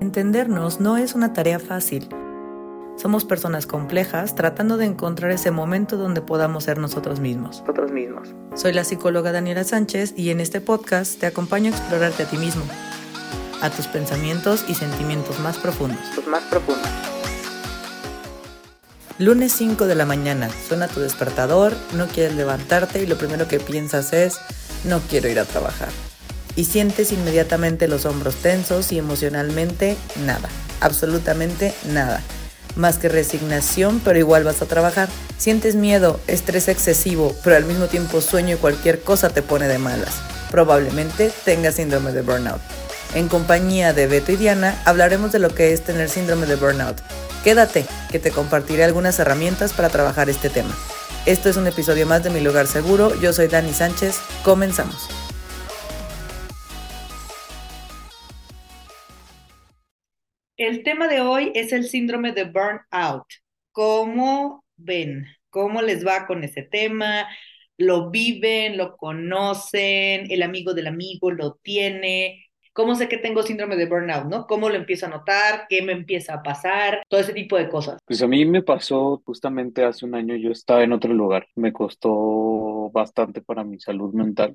Entendernos no es una tarea fácil. Somos personas complejas tratando de encontrar ese momento donde podamos ser nosotros mismos. Nosotros mismos. Soy la psicóloga Daniela Sánchez y en este podcast te acompaño a explorarte a ti mismo, a tus pensamientos y sentimientos más profundos. Los más profundos. Lunes 5 de la mañana, suena tu despertador, no quieres levantarte y lo primero que piensas es, no quiero ir a trabajar. Y sientes inmediatamente los hombros tensos y emocionalmente nada, absolutamente nada. Más que resignación, pero igual vas a trabajar. Sientes miedo, estrés excesivo, pero al mismo tiempo sueño y cualquier cosa te pone de malas. Probablemente tengas síndrome de burnout. En compañía de Beto y Diana hablaremos de lo que es tener síndrome de burnout Quédate, que te compartiré algunas herramientas para trabajar este tema. Esto es un episodio más de Mi Lugar Seguro. Yo soy Dani Sánchez. Comenzamos. El tema de hoy es el síndrome de burnout. ¿Cómo ven? ¿Cómo les va con ese tema? ¿Lo viven? ¿Lo conocen? ¿El amigo del amigo lo tiene? ¿Cómo sé que tengo síndrome de burnout, no? ¿Cómo lo empiezo a notar? ¿Qué me empieza a pasar? Todo ese tipo de cosas. Pues a mí me pasó justamente hace un año, yo estaba en otro lugar. Me costó bastante para mi salud mental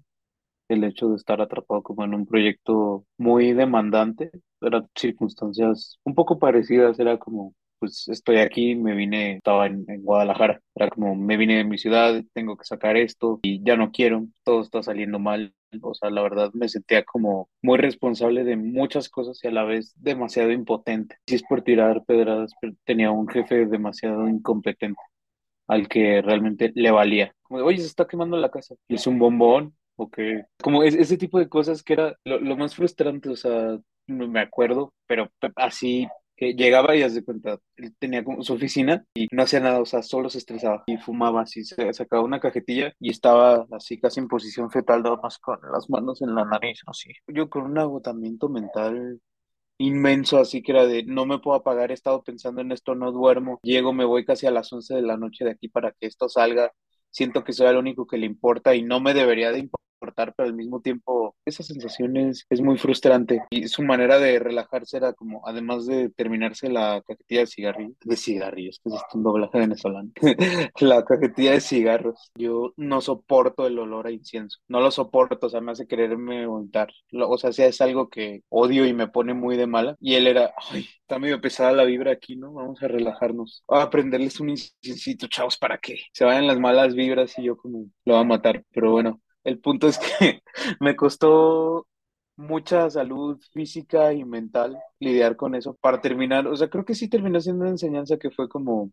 el hecho de estar atrapado como en un proyecto muy demandante. Eran circunstancias un poco parecidas, era como pues estoy aquí, me vine, estaba en, en, Guadalajara, era como me vine de mi ciudad, tengo que sacar esto y ya no quiero, todo está saliendo mal, o sea, la verdad me sentía como muy responsable de muchas cosas y a la vez demasiado impotente. Si es por tirar pedradas, tenía un jefe demasiado incompetente al que realmente le valía. Como de, oye, se está quemando la casa. Es un bombón, o que, como ese tipo de cosas que era lo, lo más frustrante, o sea, no me acuerdo, pero así que llegaba y haz de cuenta, él tenía como su oficina y no hacía nada, o sea, solo se estresaba y fumaba así, se sacaba una cajetilla y estaba así casi en posición fetal, nada más con las manos en la nariz, así. Yo con un agotamiento mental inmenso, así que era de no me puedo apagar, he estado pensando en esto, no duermo, llego, me voy casi a las 11 de la noche de aquí para que esto salga, siento que soy el único que le importa y no me debería de importar pero al mismo tiempo esa sensación es, muy frustrante. Y su manera de relajarse era como, además de terminarse la cajetilla de cigarrillos, de cigarrillos, que es un doblaje venezolano, la cajetilla de cigarros, yo no soporto el olor a incienso, no lo soporto, o sea, me hace quererme montar. O sea, es algo que odio y me pone muy de mala. Y él era, ay, está medio pesada la vibra aquí, ¿no? Vamos a relajarnos. a prenderles un inciencito, chavos, ¿para qué? Se vayan las malas vibras y yo como lo va a matar. Pero bueno, el punto es que me costó mucha salud física y mental lidiar con eso para terminar, o sea, creo que sí terminó siendo una enseñanza que fue como,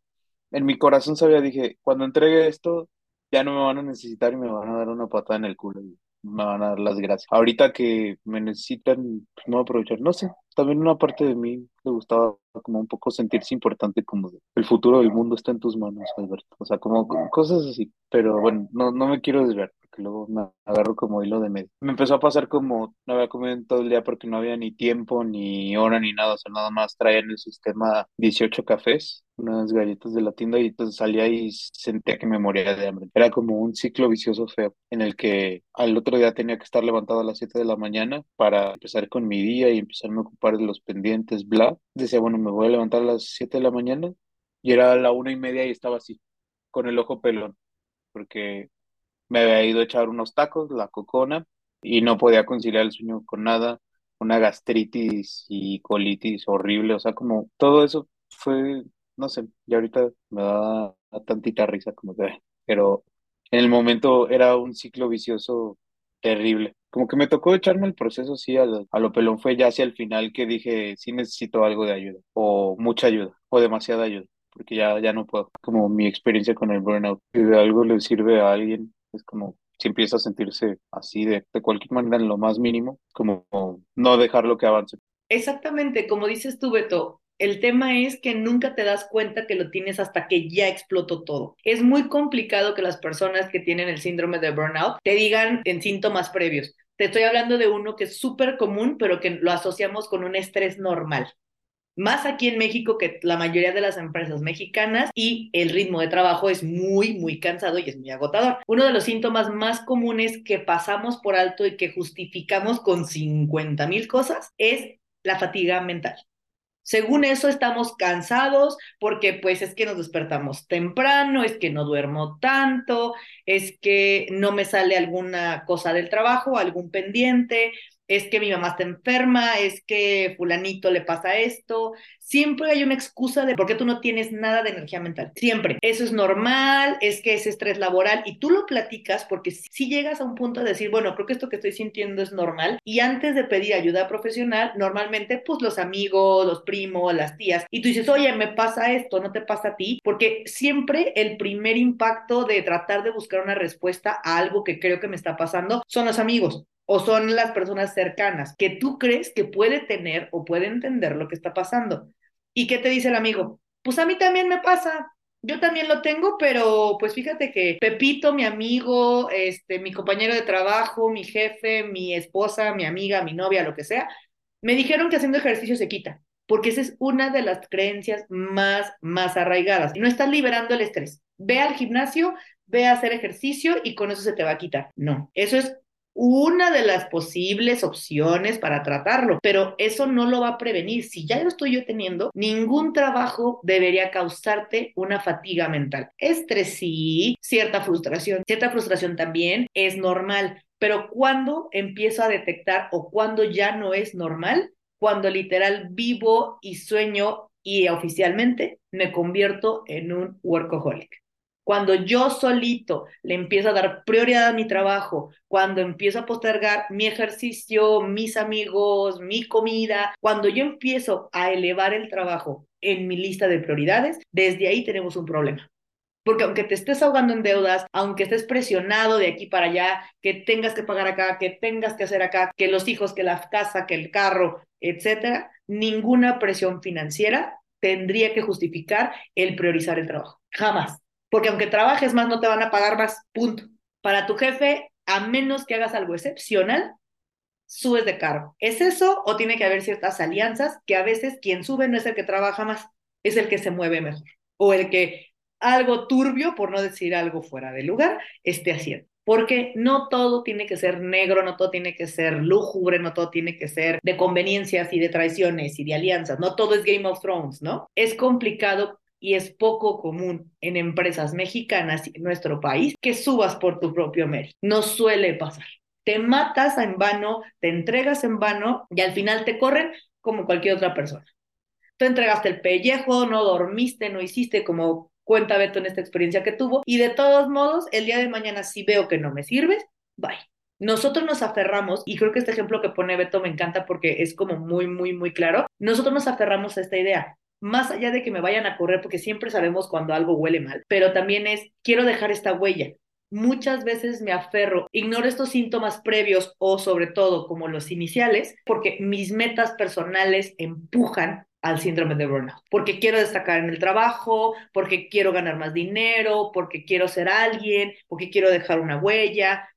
en mi corazón sabía, dije, cuando entregue esto, ya no me van a necesitar y me van a dar una patada en el culo y me van a dar las gracias. Ahorita que me necesitan, pues no aprovechar, no sé, también una parte de mí le gustaba como un poco sentirse importante, como el futuro del mundo está en tus manos, Alberto, o sea, como cosas así, pero bueno, no, no me quiero desviar que luego me agarro como hilo de medio. Me empezó a pasar como no había comido en todo el día porque no había ni tiempo, ni hora, ni nada, o sea, nada más traía en el sistema 18 cafés, unas galletas de la tienda y entonces salía y sentía que me moría de hambre. Era como un ciclo vicioso feo en el que al otro día tenía que estar levantado a las 7 de la mañana para empezar con mi día y empezarme a ocupar de los pendientes, bla. Decía, bueno, me voy a levantar a las 7 de la mañana y era la una y media y estaba así, con el ojo pelón, porque me había ido a echar unos tacos, la cocona, y no podía conciliar el sueño con nada, una gastritis y colitis horrible, o sea, como todo eso fue, no sé, y ahorita me da tantita risa como que, pero en el momento era un ciclo vicioso terrible. Como que me tocó echarme el proceso así a lo, a lo pelón, fue ya hacia el final que dije, sí necesito algo de ayuda, o mucha ayuda, o demasiada ayuda porque ya, ya no puedo. Como mi experiencia con el burnout, si de algo le sirve a alguien, es como si empieza a sentirse así de, de cualquier manera en lo más mínimo, como no dejarlo que avance. Exactamente, como dices tú, Beto, el tema es que nunca te das cuenta que lo tienes hasta que ya explotó todo. Es muy complicado que las personas que tienen el síndrome de burnout te digan en síntomas previos. Te estoy hablando de uno que es súper común, pero que lo asociamos con un estrés normal más aquí en México que la mayoría de las empresas mexicanas y el ritmo de trabajo es muy, muy cansado y es muy agotador. Uno de los síntomas más comunes que pasamos por alto y que justificamos con 50 mil cosas es la fatiga mental. Según eso estamos cansados porque pues es que nos despertamos temprano, es que no duermo tanto, es que no me sale alguna cosa del trabajo, algún pendiente, es que mi mamá está enferma, es que fulanito le pasa esto. Siempre hay una excusa de por qué tú no tienes nada de energía mental. Siempre. Eso es normal, es que es estrés laboral y tú lo platicas porque si llegas a un punto de decir, bueno, creo que esto que estoy sintiendo es normal y antes de pedir ayuda profesional, normalmente pues los amigos, los primos, las tías y tú dices, oye, me pasa esto, no te pasa a ti, porque siempre el primer impacto de tratar de buscar una respuesta a algo que creo que me está pasando son los amigos o son las personas cercanas que tú crees que puede tener o puede entender lo que está pasando. ¿Y qué te dice el amigo? Pues a mí también me pasa. Yo también lo tengo, pero pues fíjate que Pepito, mi amigo, este, mi compañero de trabajo, mi jefe, mi esposa, mi amiga, mi novia, lo que sea, me dijeron que haciendo ejercicio se quita, porque esa es una de las creencias más, más arraigadas. No estás liberando el estrés. Ve al gimnasio, ve a hacer ejercicio y con eso se te va a quitar. No, eso es una de las posibles opciones para tratarlo, pero eso no lo va a prevenir. Si ya lo estoy yo teniendo, ningún trabajo debería causarte una fatiga mental. Estrés sí, cierta frustración, cierta frustración también es normal, pero cuando empiezo a detectar o cuando ya no es normal, cuando literal vivo y sueño y oficialmente me convierto en un workaholic. Cuando yo solito le empiezo a dar prioridad a mi trabajo, cuando empiezo a postergar mi ejercicio, mis amigos, mi comida, cuando yo empiezo a elevar el trabajo en mi lista de prioridades, desde ahí tenemos un problema. Porque aunque te estés ahogando en deudas, aunque estés presionado de aquí para allá, que tengas que pagar acá, que tengas que hacer acá, que los hijos, que la casa, que el carro, etcétera, ninguna presión financiera tendría que justificar el priorizar el trabajo. Jamás porque aunque trabajes más, no te van a pagar más, punto. Para tu jefe, a menos que hagas algo excepcional, subes de cargo. ¿Es eso o tiene que haber ciertas alianzas que a veces quien sube no es el que trabaja más, es el que se mueve mejor o el que algo turbio, por no decir algo fuera de lugar, esté haciendo? Porque no todo tiene que ser negro, no todo tiene que ser lúgubre, no todo tiene que ser de conveniencias y de traiciones y de alianzas, no todo es Game of Thrones, ¿no? Es complicado y es poco común en empresas mexicanas en nuestro país que subas por tu propio mérito. No suele pasar. Te matas en vano, te entregas en vano y al final te corren como cualquier otra persona. Tú entregaste el pellejo, no dormiste, no hiciste como cuenta Beto en esta experiencia que tuvo y de todos modos, el día de mañana si veo que no me sirves, bye. Nosotros nos aferramos, y creo que este ejemplo que pone Beto me encanta porque es como muy, muy, muy claro, nosotros nos aferramos a esta idea más allá de que me vayan a correr, porque siempre sabemos cuando algo huele mal, pero también es, quiero dejar esta huella. Muchas veces me aferro, ignoro estos síntomas previos o sobre todo como los iniciales, porque mis metas personales empujan al síndrome de burnout, porque quiero destacar en el trabajo, porque quiero ganar más dinero, porque quiero ser alguien, porque quiero dejar una huella.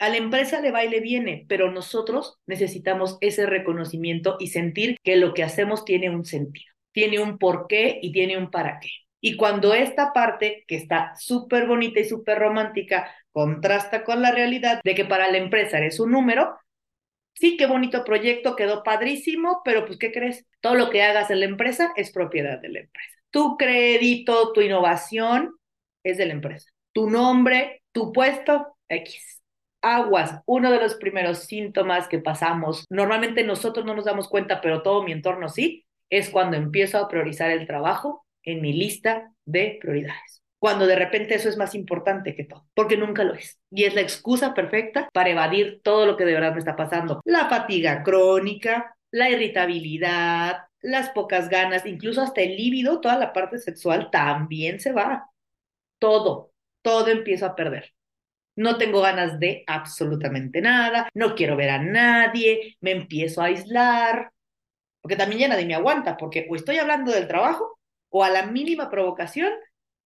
A la empresa le va y le viene, pero nosotros necesitamos ese reconocimiento y sentir que lo que hacemos tiene un sentido tiene un porqué y tiene un para qué. Y cuando esta parte, que está súper bonita y súper romántica, contrasta con la realidad de que para la empresa eres un número, sí, qué bonito proyecto, quedó padrísimo, pero pues, ¿qué crees? Todo lo que hagas en la empresa es propiedad de la empresa. Tu crédito, tu innovación es de la empresa. Tu nombre, tu puesto, X. Aguas, uno de los primeros síntomas que pasamos, normalmente nosotros no nos damos cuenta, pero todo mi entorno sí, es cuando empiezo a priorizar el trabajo en mi lista de prioridades. Cuando de repente eso es más importante que todo, porque nunca lo es. Y es la excusa perfecta para evadir todo lo que de verdad me está pasando. La fatiga crónica, la irritabilidad, las pocas ganas, incluso hasta el líbido, toda la parte sexual también se va. Todo, todo empiezo a perder. No tengo ganas de absolutamente nada, no quiero ver a nadie, me empiezo a aislar, porque también ya nadie me aguanta, porque o estoy hablando del trabajo o a la mínima provocación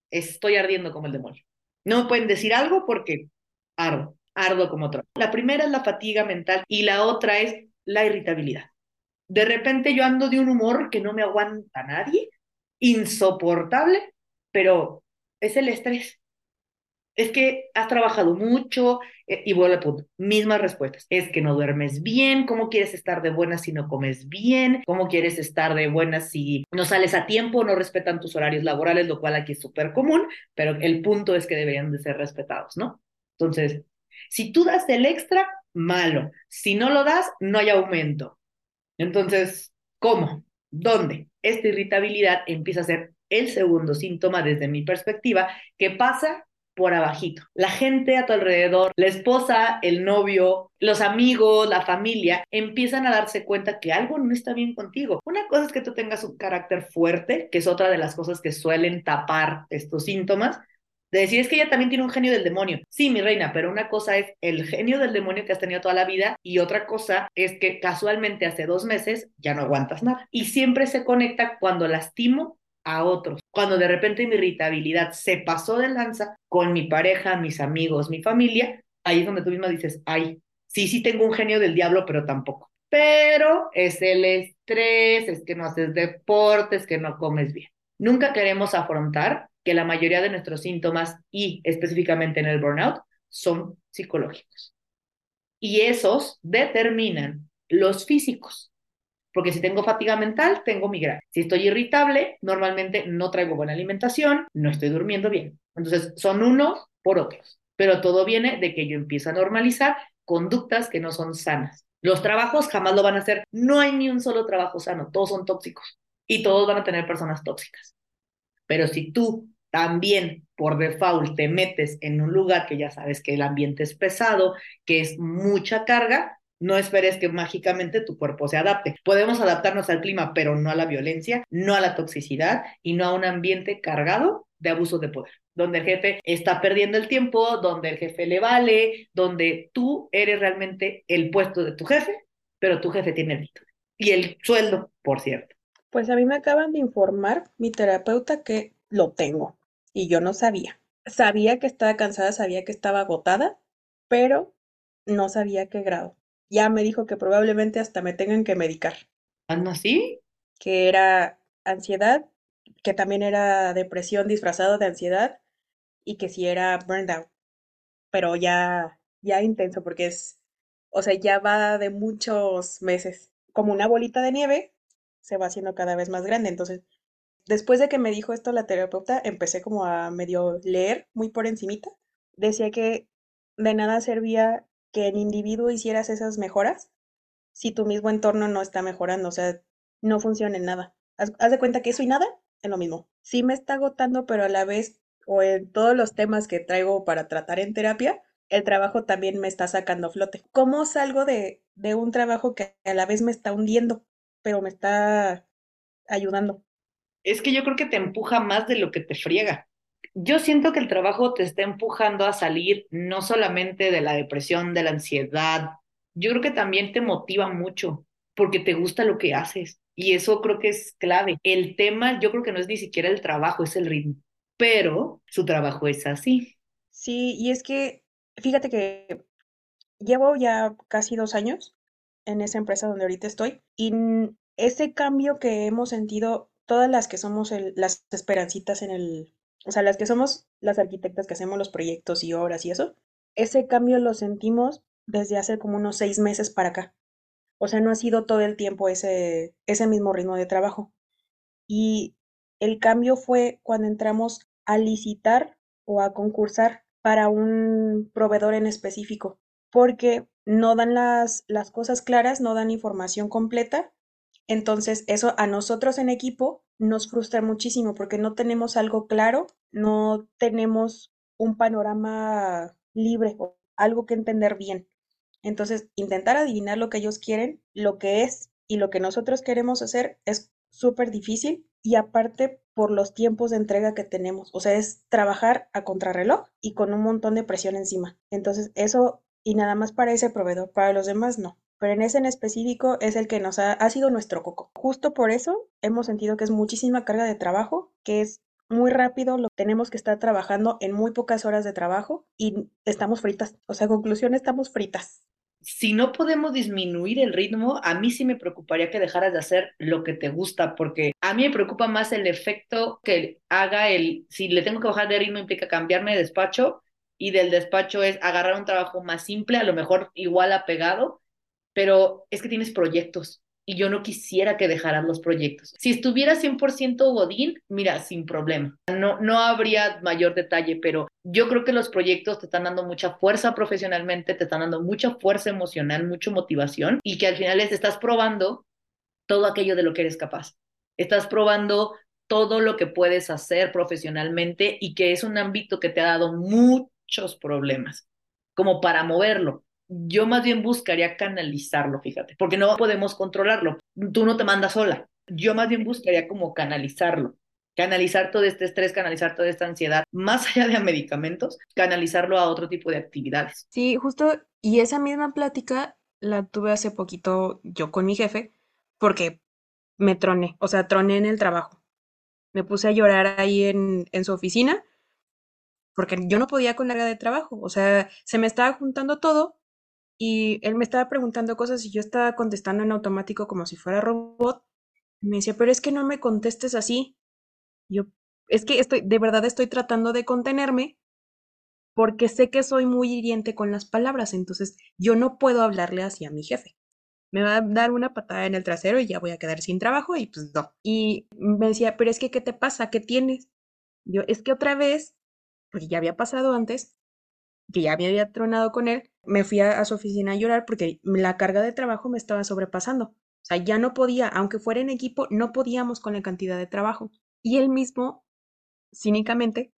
estoy ardiendo como el demonio. No me pueden decir algo porque ardo, ardo como otro. La primera es la fatiga mental y la otra es la irritabilidad. De repente yo ando de un humor que no me aguanta nadie, insoportable, pero es el estrés. Es que has trabajado mucho eh, y vuelve al punto. Mismas respuestas. Es que no duermes bien. ¿Cómo quieres estar de buenas si no comes bien? ¿Cómo quieres estar de buenas si no sales a tiempo, no respetan tus horarios laborales, lo cual aquí es súper común, pero el punto es que deberían de ser respetados, ¿no? Entonces, si tú das el extra, malo. Si no lo das, no hay aumento. Entonces, ¿cómo? ¿Dónde? Esta irritabilidad empieza a ser el segundo síntoma desde mi perspectiva que pasa por abajito. La gente a tu alrededor, la esposa, el novio, los amigos, la familia, empiezan a darse cuenta que algo no está bien contigo. Una cosa es que tú tengas un carácter fuerte, que es otra de las cosas que suelen tapar estos síntomas, de decir es que ella también tiene un genio del demonio. Sí, mi reina, pero una cosa es el genio del demonio que has tenido toda la vida y otra cosa es que casualmente hace dos meses ya no aguantas nada. Y siempre se conecta cuando lastimo a otros. Cuando de repente mi irritabilidad se pasó de lanza con mi pareja, mis amigos, mi familia, ahí es donde tú misma dices, ay, sí, sí tengo un genio del diablo, pero tampoco. Pero es el estrés, es que no haces deportes, que no comes bien. Nunca queremos afrontar que la mayoría de nuestros síntomas y específicamente en el burnout son psicológicos. Y esos determinan los físicos. Porque si tengo fatiga mental, tengo migraña. Si estoy irritable, normalmente no traigo buena alimentación, no estoy durmiendo bien. Entonces, son unos por otros. Pero todo viene de que yo empiezo a normalizar conductas que no son sanas. Los trabajos jamás lo van a hacer. No hay ni un solo trabajo sano. Todos son tóxicos. Y todos van a tener personas tóxicas. Pero si tú también por default te metes en un lugar que ya sabes que el ambiente es pesado, que es mucha carga, no esperes que mágicamente tu cuerpo se adapte. Podemos adaptarnos al clima, pero no a la violencia, no a la toxicidad y no a un ambiente cargado de abuso de poder, donde el jefe está perdiendo el tiempo, donde el jefe le vale, donde tú eres realmente el puesto de tu jefe, pero tu jefe tiene el título y el sueldo, por cierto. Pues a mí me acaban de informar mi terapeuta que lo tengo y yo no sabía. Sabía que estaba cansada, sabía que estaba agotada, pero no sabía qué grado ya me dijo que probablemente hasta me tengan que medicar. ¿Anda así? Que era ansiedad, que también era depresión disfrazado de ansiedad y que sí era burnout. Pero ya, ya intenso porque es, o sea, ya va de muchos meses. Como una bolita de nieve, se va haciendo cada vez más grande. Entonces, después de que me dijo esto la terapeuta, empecé como a medio leer muy por encimita. Decía que de nada servía que el individuo hicieras esas mejoras si tu mismo entorno no está mejorando, o sea, no funciona en nada. Haz, de cuenta que eso y nada es lo mismo. Sí me está agotando, pero a la vez, o en todos los temas que traigo para tratar en terapia, el trabajo también me está sacando a flote. ¿Cómo salgo de, de un trabajo que a la vez me está hundiendo, pero me está ayudando? Es que yo creo que te empuja más de lo que te friega yo siento que el trabajo te está empujando a salir no solamente de la depresión, de la ansiedad, yo creo que también te motiva mucho porque te gusta lo que haces y eso creo que es clave. El tema yo creo que no es ni siquiera el trabajo, es el ritmo, pero su trabajo es así. Sí, y es que fíjate que llevo ya casi dos años en esa empresa donde ahorita estoy y ese cambio que hemos sentido todas las que somos las esperancitas en el, o sea, las que somos las arquitectas que hacemos los proyectos y obras y eso, ese cambio lo sentimos desde hace como unos seis meses para acá. O sea, no ha sido todo el tiempo ese, ese mismo ritmo de trabajo. Y el cambio fue cuando entramos a licitar o a concursar para un proveedor en específico, porque no dan las, las cosas claras, no dan información completa. Entonces, eso a nosotros en equipo nos frustra muchísimo porque no tenemos algo claro, no tenemos un panorama libre o algo que entender bien. Entonces, intentar adivinar lo que ellos quieren, lo que es y lo que nosotros queremos hacer es súper difícil y aparte por los tiempos de entrega que tenemos. O sea, es trabajar a contrarreloj y con un montón de presión encima. Entonces, eso y nada más para ese proveedor, para los demás no pero en ese en específico es el que nos ha, sido nuestro coco. Justo por eso hemos sentido que es muchísima carga de trabajo, que es muy rápido, lo tenemos que estar trabajando en muy pocas horas de trabajo y estamos fritas. O sea, conclusión, estamos fritas. Si no podemos disminuir el ritmo, a mí sí me preocuparía que dejaras de hacer lo que te gusta, porque a mí me preocupa más el efecto que haga el, si le tengo que bajar de ritmo implica cambiarme de despacho, y del despacho es agarrar un trabajo más simple, a lo mejor igual apegado, pero es que tienes proyectos y yo no quisiera que dejaran los proyectos. Si estuviera 100% Godín, mira, sin problema. No, no habría mayor detalle, pero yo creo que los proyectos te están dando mucha fuerza profesionalmente, te están dando mucha fuerza emocional, mucha motivación y que al final les estás probando todo aquello de lo que eres capaz. Estás probando todo lo que puedes hacer profesionalmente y que es un ámbito que te ha dado muchos problemas, como para moverlo yo más bien buscaría canalizarlo, fíjate, porque no podemos controlarlo. Tú no te mandas sola. Yo más bien buscaría como canalizarlo, canalizar todo este estrés, canalizar toda esta ansiedad, más allá de medicamentos, canalizarlo a otro tipo de actividades. Sí, justo, y esa misma plática la tuve hace poquito yo con mi jefe, porque me troné, o sea, troné en el trabajo. Me puse a llorar ahí en, en su oficina porque yo no podía con la carga de trabajo, o sea, se me estaba juntando todo y él me estaba preguntando cosas y yo estaba contestando en automático como si fuera robot. Me decía, pero es que no me contestes así. Yo, es que estoy, de verdad estoy tratando de contenerme porque sé que soy muy hiriente con las palabras, entonces yo no puedo hablarle así a mi jefe. Me va a dar una patada en el trasero y ya voy a quedar sin trabajo y pues no. Y me decía, pero es que, ¿qué te pasa? ¿Qué tienes? Yo, es que otra vez, porque ya había pasado antes, que ya me había tronado con él, me fui a, su oficina a llorar porque la carga de trabajo me estaba sobrepasando. O sea, ya no podía, aunque fuera en equipo, no podíamos con la cantidad de trabajo. Y él mismo, cínicamente,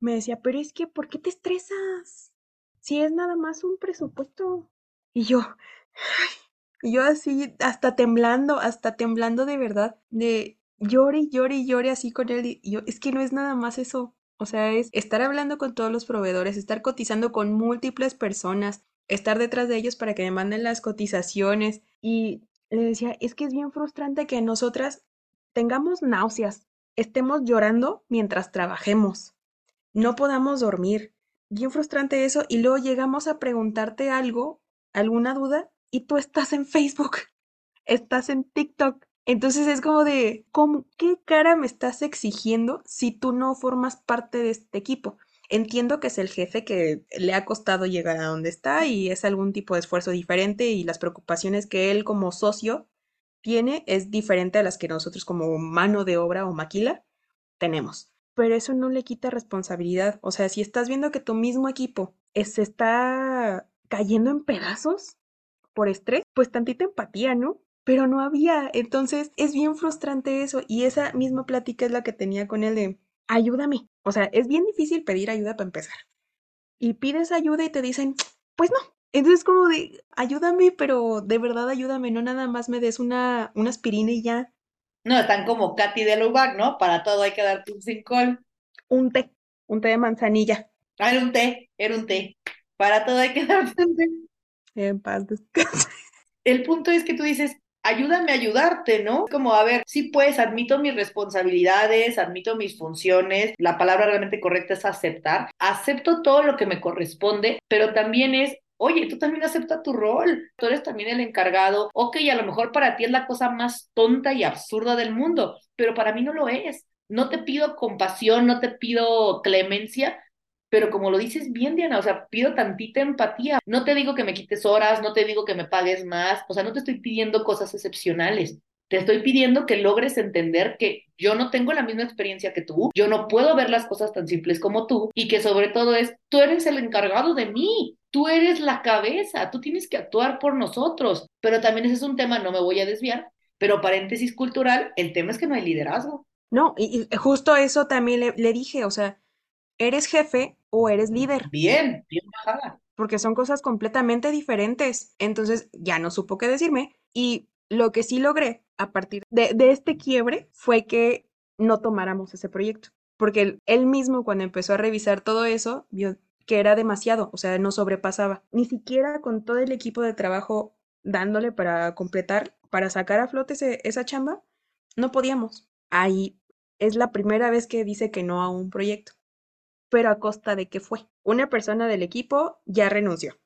me decía, pero es que, ¿por qué te estresas? Si es nada más un presupuesto. Y yo, yo así, hasta temblando, hasta temblando de verdad, de llore, llore, llore así con él. Y yo, es que no es nada más eso. O sea, es estar hablando con todos los proveedores, estar cotizando con múltiples personas, estar detrás de ellos para que me manden las cotizaciones. Y le decía, es que es bien frustrante que nosotras tengamos náuseas, estemos llorando mientras trabajemos, no podamos dormir. Bien frustrante eso. Y luego llegamos a preguntarte algo, alguna duda, y tú estás en Facebook, estás en TikTok, entonces es como de, ¿cómo, ¿qué cara me estás exigiendo si tú no formas parte de este equipo? Entiendo que es el jefe que le ha costado llegar a donde está y es algún tipo de esfuerzo diferente y las preocupaciones que él como socio tiene es diferente a las que nosotros como mano de obra o maquila tenemos. Pero eso no le quita responsabilidad. O sea, si estás viendo que tu mismo equipo se está cayendo en pedazos por estrés, pues tantita empatía, ¿no? Pero no había. Entonces es bien frustrante eso y esa misma plática es la que tenía con él de ayúdame. O sea, es bien difícil pedir ayuda para empezar. Y pides ayuda y te dicen, pues no. Entonces como de, ayúdame, pero de verdad ayúdame, no nada más me des una, una aspirina y ya. No, están como Katy de Lubac, ¿no? Para todo hay que darte un cincol. Un té, un té de manzanilla. Ah, era un té, era un té. Para todo hay que darte un té. En paz El punto es que tú dices, ayúdame a ayudarte, ¿no? Como, a ver, sí pues, admito mis responsabilidades, admito mis funciones, la palabra realmente correcta es aceptar, acepto todo lo que me corresponde, pero también es Oye, tú también acepta tu rol, tú eres también el encargado. Ok, a lo mejor para ti es la cosa más tonta y absurda del mundo, pero para mí no lo es. No te pido compasión, no te pido clemencia, pero como lo dices bien, Diana, o sea, pido tantita empatía. No te digo que me quites horas, no te digo que me pagues más, o sea, no te estoy pidiendo cosas excepcionales. Te estoy pidiendo que logres entender que yo no tengo la misma experiencia que tú, yo no puedo ver las cosas tan simples como tú y que sobre todo es, tú eres el encargado de mí, tú eres la cabeza, tú tienes que actuar por nosotros. Pero también ese es un tema, no me voy a desviar, pero paréntesis cultural, el tema es que no hay liderazgo. No, y, justo eso también le, le dije, o sea, eres jefe o eres líder. Bien, bien bajada. Porque son cosas completamente diferentes. Entonces ya no supo qué decirme. Y lo que sí logré a partir de, este quiebre fue que no tomáramos ese proyecto. Porque él, mismo cuando empezó a revisar todo eso, vio que era demasiado, o sea, no sobrepasaba. Ni siquiera con todo el equipo de trabajo dándole para completar, para sacar a flote esa chamba, no podíamos. Ahí es la primera vez que dice que no a un proyecto pero a costa de que fue. Una persona del equipo ya renunció.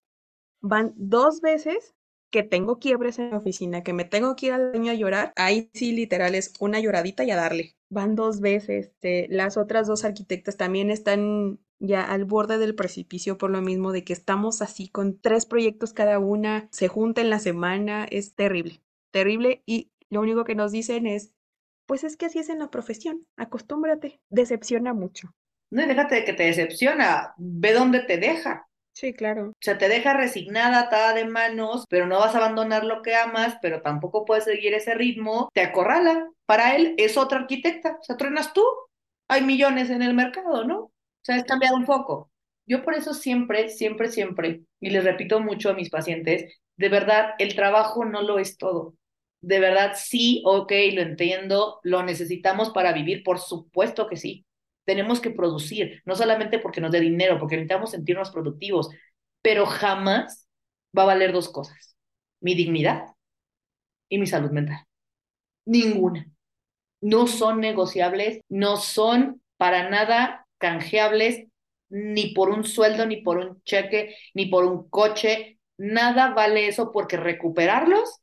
Van dos veces que tengo quiebres en la oficina, que me tengo que ir al baño a llorar, ahí sí literal es una lloradita y a darle. Van dos veces. Este, las otras dos arquitectas también están ya al borde del precipicio por lo mismo de que estamos así con tres proyectos cada una, se junta en la semana, es terrible, terrible y lo único que nos dicen es, pues es que así es en la profesión, acostúmbrate, decepciona mucho. No, déjate de que te decepciona, ve dónde te deja. Sí, claro. O sea, te deja resignada, atada de manos, pero no vas a abandonar lo que amas, pero tampoco puedes seguir ese ritmo, te acorrala. Para él es otra arquitecta, o sea, truenas tú. Hay millones en el mercado, ¿no? O sea, es cambiar un poco. Yo por eso siempre, siempre, siempre, y les repito mucho a mis pacientes, de verdad, el trabajo no lo es todo. De verdad, sí, ok, lo entiendo, lo necesitamos para vivir, por supuesto que sí tenemos que producir, no solamente porque nos dé dinero, porque necesitamos sentirnos productivos, pero jamás va a valer dos cosas, mi dignidad y mi salud mental. Ninguna. No son negociables, no son para nada canjeables, ni por un sueldo, ni por un cheque, ni por un coche. Nada vale eso porque recuperarlos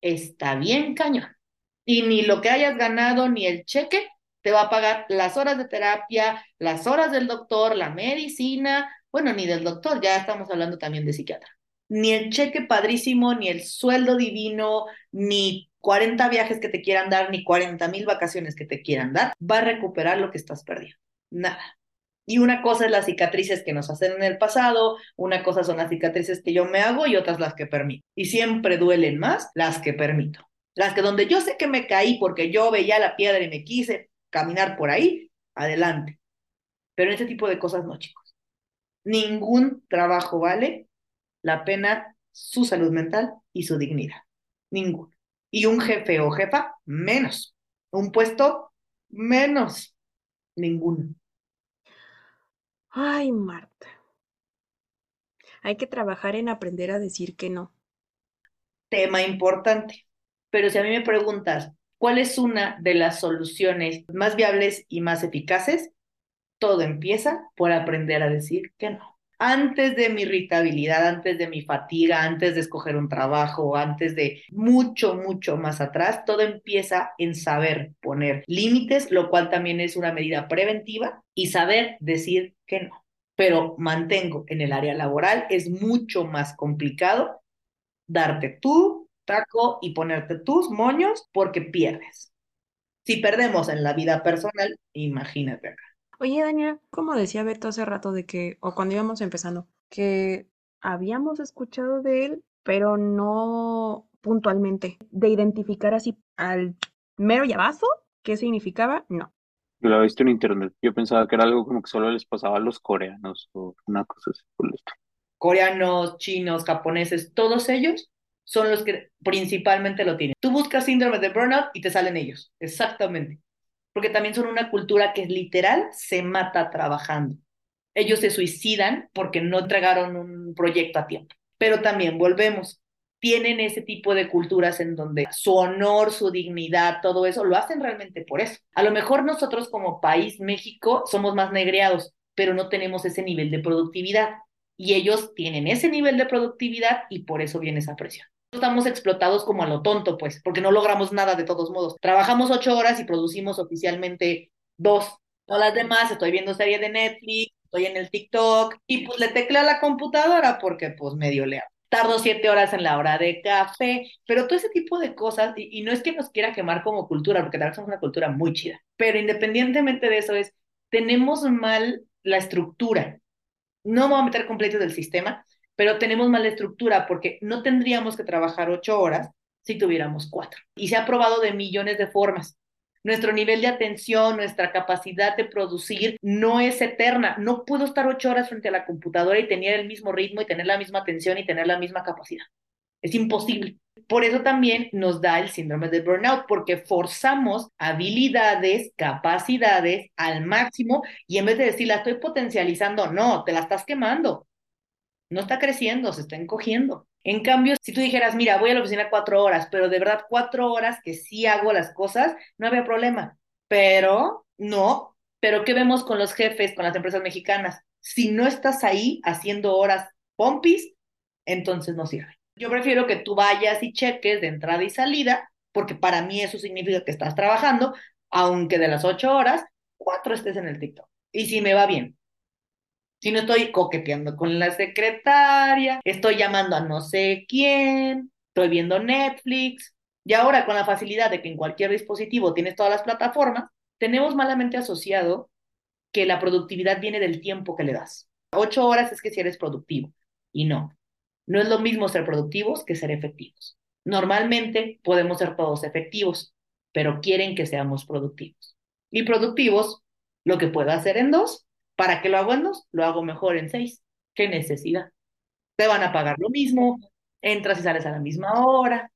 está bien cañón. Y ni lo que hayas ganado, ni el cheque te va a pagar las horas de terapia, las horas del doctor, la medicina, bueno, ni del doctor, ya estamos hablando también de psiquiatra. Ni el cheque padrísimo, ni el sueldo divino, ni 40 viajes que te quieran dar, ni 40 mil vacaciones que te quieran dar, va a recuperar lo que estás perdiendo. Nada. Y una cosa es las cicatrices que nos hacen en el pasado, una cosa son las cicatrices que yo me hago y otras las que permito. Y siempre duelen más las que permito. Las que donde yo sé que me caí porque yo veía la piedra y me quise caminar por ahí, adelante. Pero en este tipo de cosas no, chicos. Ningún trabajo vale la pena su salud mental y su dignidad. Ninguno. Y un jefe o jefa, menos. Un puesto, menos. Ninguno. Ay, Marta. Hay que trabajar en aprender a decir que no. Tema importante. Pero si a mí me preguntas, ¿Cuál es una de las soluciones más viables y más eficaces? Todo empieza por aprender a decir que no. Antes de mi irritabilidad, antes de mi fatiga, antes de escoger un trabajo, antes de mucho, mucho más atrás, todo empieza en saber poner límites, lo cual también es una medida preventiva, y saber decir que no. Pero mantengo en el área laboral, es mucho más complicado darte tú y ponerte tus moños porque pierdes. Si perdemos en la vida personal, imagínate acá. Oye, Daniela, como decía Beto hace rato de que, o cuando íbamos empezando, que habíamos escuchado de él, pero no puntualmente, de identificar así al mero llavazo, qué significaba, no. Yo lo he visto en internet. Yo pensaba que era algo como que solo les pasaba a los coreanos o una cosa así por Coreanos, chinos, japoneses, todos ellos son los que principalmente lo tienen. Tú buscas síndrome de burnout y te salen ellos, exactamente. Porque también son una cultura que literal se mata trabajando. Ellos se suicidan porque no entregaron un proyecto a tiempo. Pero también volvemos, tienen ese tipo de culturas en donde su honor, su dignidad, todo eso, lo hacen realmente por eso. A lo mejor nosotros como país, México, somos más negreados, pero no tenemos ese nivel de productividad. Y ellos tienen ese nivel de productividad y por eso viene esa presión estamos explotados como a lo tonto, pues, porque no logramos nada de todos modos. Trabajamos ocho horas y producimos oficialmente dos. Todas las demás, estoy viendo serie de Netflix, estoy en el TikTok y pues le tecleo a la computadora porque pues medio leo. Tardo siete horas en la hora de café, pero todo ese tipo de cosas, y, no es que nos quiera quemar como cultura, porque tal somos una cultura muy chida, pero independientemente de eso es, tenemos mal la estructura. No me voy a meter completo del sistema, pero tenemos mala estructura porque no tendríamos que trabajar ocho horas si tuviéramos cuatro. Y se ha probado de millones de formas. Nuestro nivel de atención, nuestra capacidad de producir no es eterna. No puedo estar ocho horas frente a la computadora y tener el mismo ritmo y tener la misma atención y tener la misma capacidad. Es imposible. Por eso también nos da el síndrome de burnout, porque forzamos habilidades, capacidades al máximo y en vez de decir la estoy potencializando, no, te la estás quemando no está creciendo, se está encogiendo. En cambio, si tú dijeras, mira, voy a la oficina cuatro horas, pero de verdad cuatro horas que sí hago las cosas, no había problema. Pero no, pero ¿qué vemos con los jefes, con las empresas mexicanas? Si no estás ahí haciendo horas pompis, entonces no sirve. Yo prefiero que tú vayas y cheques de entrada y salida, porque para mí eso significa que estás trabajando, aunque de las ocho horas, cuatro estés en el TikTok. Y si me va bien, Si no estoy coqueteando con la secretaria, estoy llamando a no sé quién, estoy viendo Netflix. Y ahora con la facilidad de que en cualquier dispositivo tienes todas las plataformas, tenemos malamente asociado que la productividad viene del tiempo que le das. Ocho horas es que si eres productivo. Y no, no es lo mismo ser productivos que ser efectivos. Normalmente podemos ser todos efectivos, pero quieren que seamos productivos. Y productivos, lo que puedo hacer en dos, ¿para qué lo hago en dos? Lo hago mejor en seis. ¿Qué necesidad? Te van a pagar lo mismo, entras y sales a la misma hora.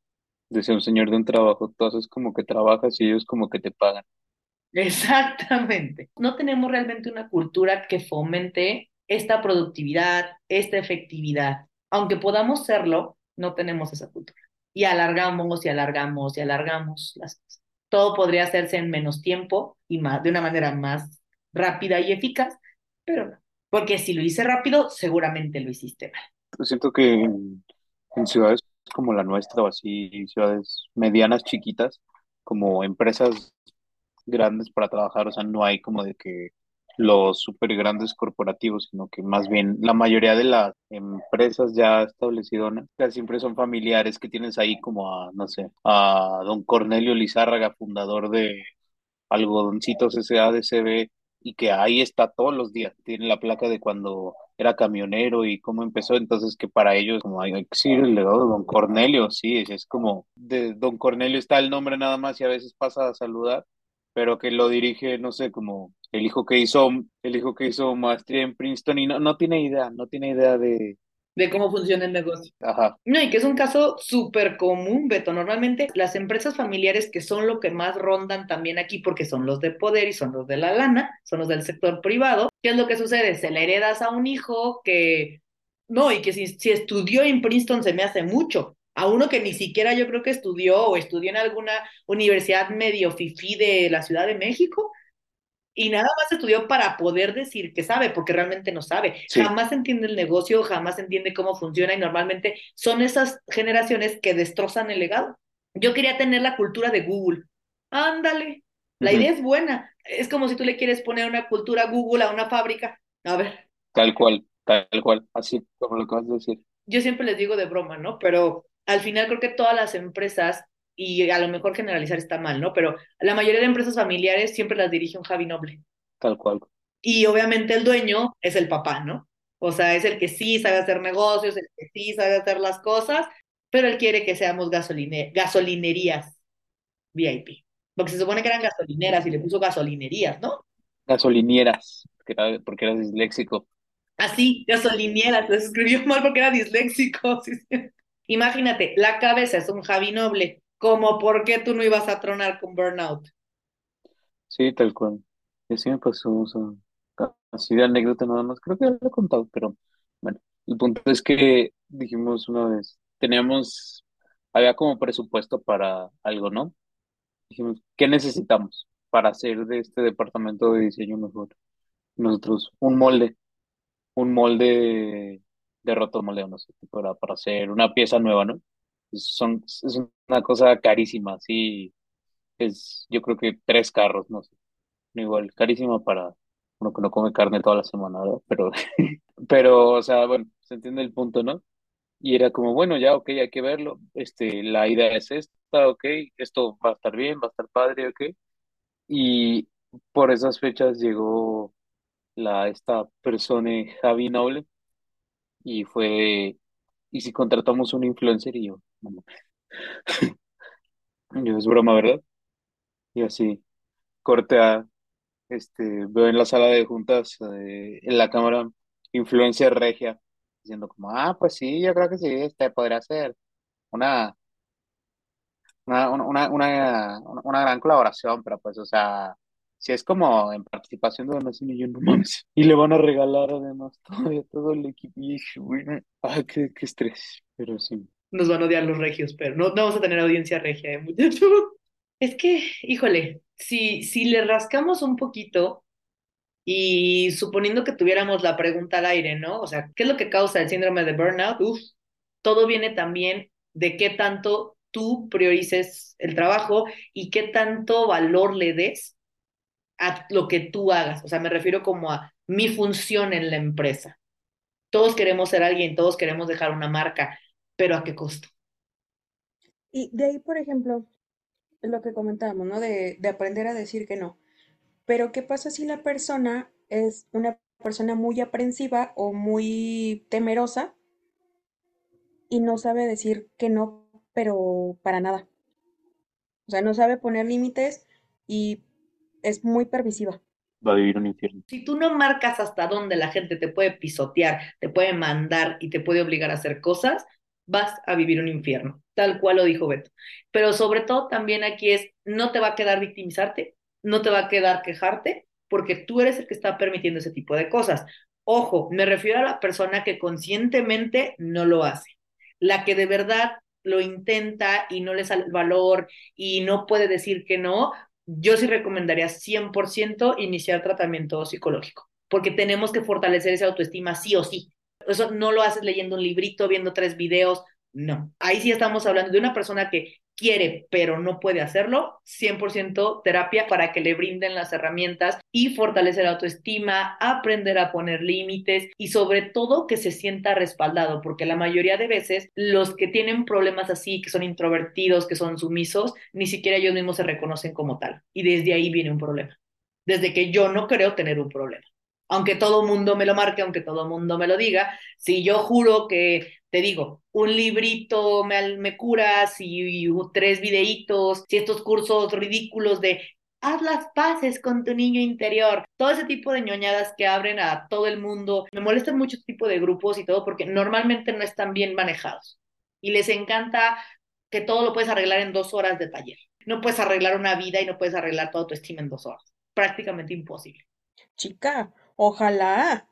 Decía un señor de un trabajo, tú haces como que trabajas y ellos como que te pagan. Exactamente. No tenemos realmente una cultura que fomente esta productividad, esta efectividad. Aunque podamos serlo, no tenemos esa cultura. Y alargamos y alargamos y alargamos las cosas. Todo podría hacerse en menos tiempo y más, de una manera más rápida y eficaz, pero no. Porque si lo hice rápido, seguramente lo hiciste mal. Siento que en, ciudades como la nuestra o así, ciudades medianas, chiquitas, como empresas grandes para trabajar, o sea, no hay como de que los super grandes corporativos, sino que más bien la mayoría de las empresas ya establecidas siempre son familiares que tienes ahí como a, no sé, a don Cornelio Lizárraga, fundador de Algodoncitos SADCB, y que ahí está todos los días, tiene la placa de cuando era camionero y cómo empezó, entonces que para ellos como hay que decir el legado de don Cornelio, sí, es, es como de don Cornelio está el nombre nada más y a veces pasa a saludar, pero que lo dirige, no sé, como el hijo que hizo, el hijo que hizo maestría en Princeton y no, no tiene idea, no tiene idea de, de cómo funciona el negocio. Ajá. No, y que es un caso súper común, Beto. Normalmente las empresas familiares que son lo que más rondan también aquí porque son los de poder y son los de la lana, son los del sector privado. ¿Qué es lo que sucede? Se le heredas a un hijo que, no, y que si, si estudió en Princeton se me hace mucho. A uno que ni siquiera yo creo que estudió o estudió en alguna universidad medio fifí de la Ciudad de México, y nada más estudió para poder decir que sabe, porque realmente no sabe. Sí. Jamás entiende el negocio, jamás entiende cómo funciona y normalmente son esas generaciones que destrozan el legado. Yo quería tener la cultura de Google. Ándale, la idea es buena. Es como si tú le quieres poner una cultura Google a una fábrica. A ver, Tal cual, tal cual, así como lo acabas de decir. yo siempre les digo de broma, ¿no? Pero al final creo que todas las empresas, y a lo mejor generalizar está mal, ¿no? Pero la mayoría de empresas familiares siempre las dirige un Javi Noble. Tal cual. Y obviamente el dueño es el papá, ¿no? O sea, es el que sí sabe hacer negocios, el que sí sabe hacer las cosas, pero él quiere que seamos gasoline gasolinerías VIP. Porque se supone que eran gasolineras y le puso gasolinerías, ¿no? Gasolinieras, porque era, disléxico. Así, gasolineras, se escribió mal porque era disléxico. sí. Imagínate, la cabeza es un Javi Noble, como por qué tú no ibas a tronar con Burnout. Sí, tal cual. Y así me pasó, o así de anécdota nada más. Creo que ya lo he contado, pero bueno, el punto es que dijimos una vez, teníamos, había como presupuesto para algo, ¿no? Dijimos, ¿qué necesitamos para hacer de este departamento de diseño mejor? Nosotros, un molde, un molde de rotomoleo, no sé, para, para hacer una pieza nueva, ¿no? Son, es una cosa carísima, sí, es, yo creo que tres carros, no sé, igual, carísima para uno que no come carne toda la semana, ¿verdad? Pero, pero, o sea, bueno, se entiende el punto, ¿no? Y era como, bueno, ya, ok, hay que verlo, este, la idea es esta, ok, esto va a estar bien, va a estar padre, ok. Y por esas fechas llegó la, esta persona, Javi Noble, y fue, y si contratamos un influencer, y yo. Yo, es broma, ¿verdad? Y así, corte a, este, veo en la sala de juntas, eh, en la cámara, influencer regia, diciendo como, ah, pues sí, yo creo que sí, este podría ser una, una, una, una, una gran colaboración, pero pues, o sea, si es como en participación de donación y yo no mames, y le van a regalar además todavía todo el equipo, y bueno, ah, qué, qué estrés, pero sí. Nos van a odiar los regios, pero no, no vamos a tener audiencia regia, ¿eh, muchachos? Es que, híjole, si, si le rascamos un poquito y suponiendo que tuviéramos la pregunta al aire, ¿no? O sea, ¿qué es lo que causa el síndrome de burnout? Uf, todo viene también de qué tanto tú priorices el trabajo y qué tanto valor le des a lo que tú hagas. O sea, me refiero como a mi función en la empresa. Todos queremos ser alguien, todos queremos dejar una marca, pero ¿a qué costo? Y de ahí, por ejemplo, lo que comentábamos, ¿no? De, de aprender a decir que no. Pero ¿qué pasa si la persona es una persona muy aprensiva o muy temerosa y no sabe decir que no, pero para nada? O sea, no sabe poner límites y es muy permisiva. Va a vivir un infierno. Si tú no marcas hasta dónde la gente te puede pisotear, te puede mandar y te puede obligar a hacer cosas, vas a vivir un infierno, tal cual lo dijo Beto. Pero sobre todo también aquí es, no te va a quedar victimizarte, no te va a quedar quejarte, porque tú eres el que está permitiendo ese tipo de cosas. Ojo, me refiero a la persona que conscientemente no lo hace, la que de verdad lo intenta y no le sale el valor y no puede decir que no, yo sí recomendaría 100% iniciar tratamiento psicológico, porque tenemos que fortalecer esa autoestima sí o sí. Eso no lo haces leyendo un librito, viendo tres videos, no. Ahí sí estamos hablando de una persona que quiere, pero no puede hacerlo, 100% terapia para que le brinden las herramientas y fortalecer la autoestima, aprender a poner límites y sobre todo que se sienta respaldado, porque la mayoría de veces los que tienen problemas así, que son introvertidos, que son sumisos, ni siquiera ellos mismos se reconocen como tal. Y desde ahí viene un problema. Desde que yo no creo tener un problema aunque todo mundo me lo marque, aunque todo mundo me lo diga, si yo juro que, te digo, un librito me, me curas y, tres videitos, si estos cursos ridículos de haz las paces con tu niño interior, todo ese tipo de ñoñadas que abren a todo el mundo, me molestan mucho este tipo de grupos y todo porque normalmente no están bien manejados y les encanta que todo lo puedes arreglar en dos horas de taller. No puedes arreglar una vida y no puedes arreglar toda tu estima en dos horas. Prácticamente imposible. Chica, Ojalá.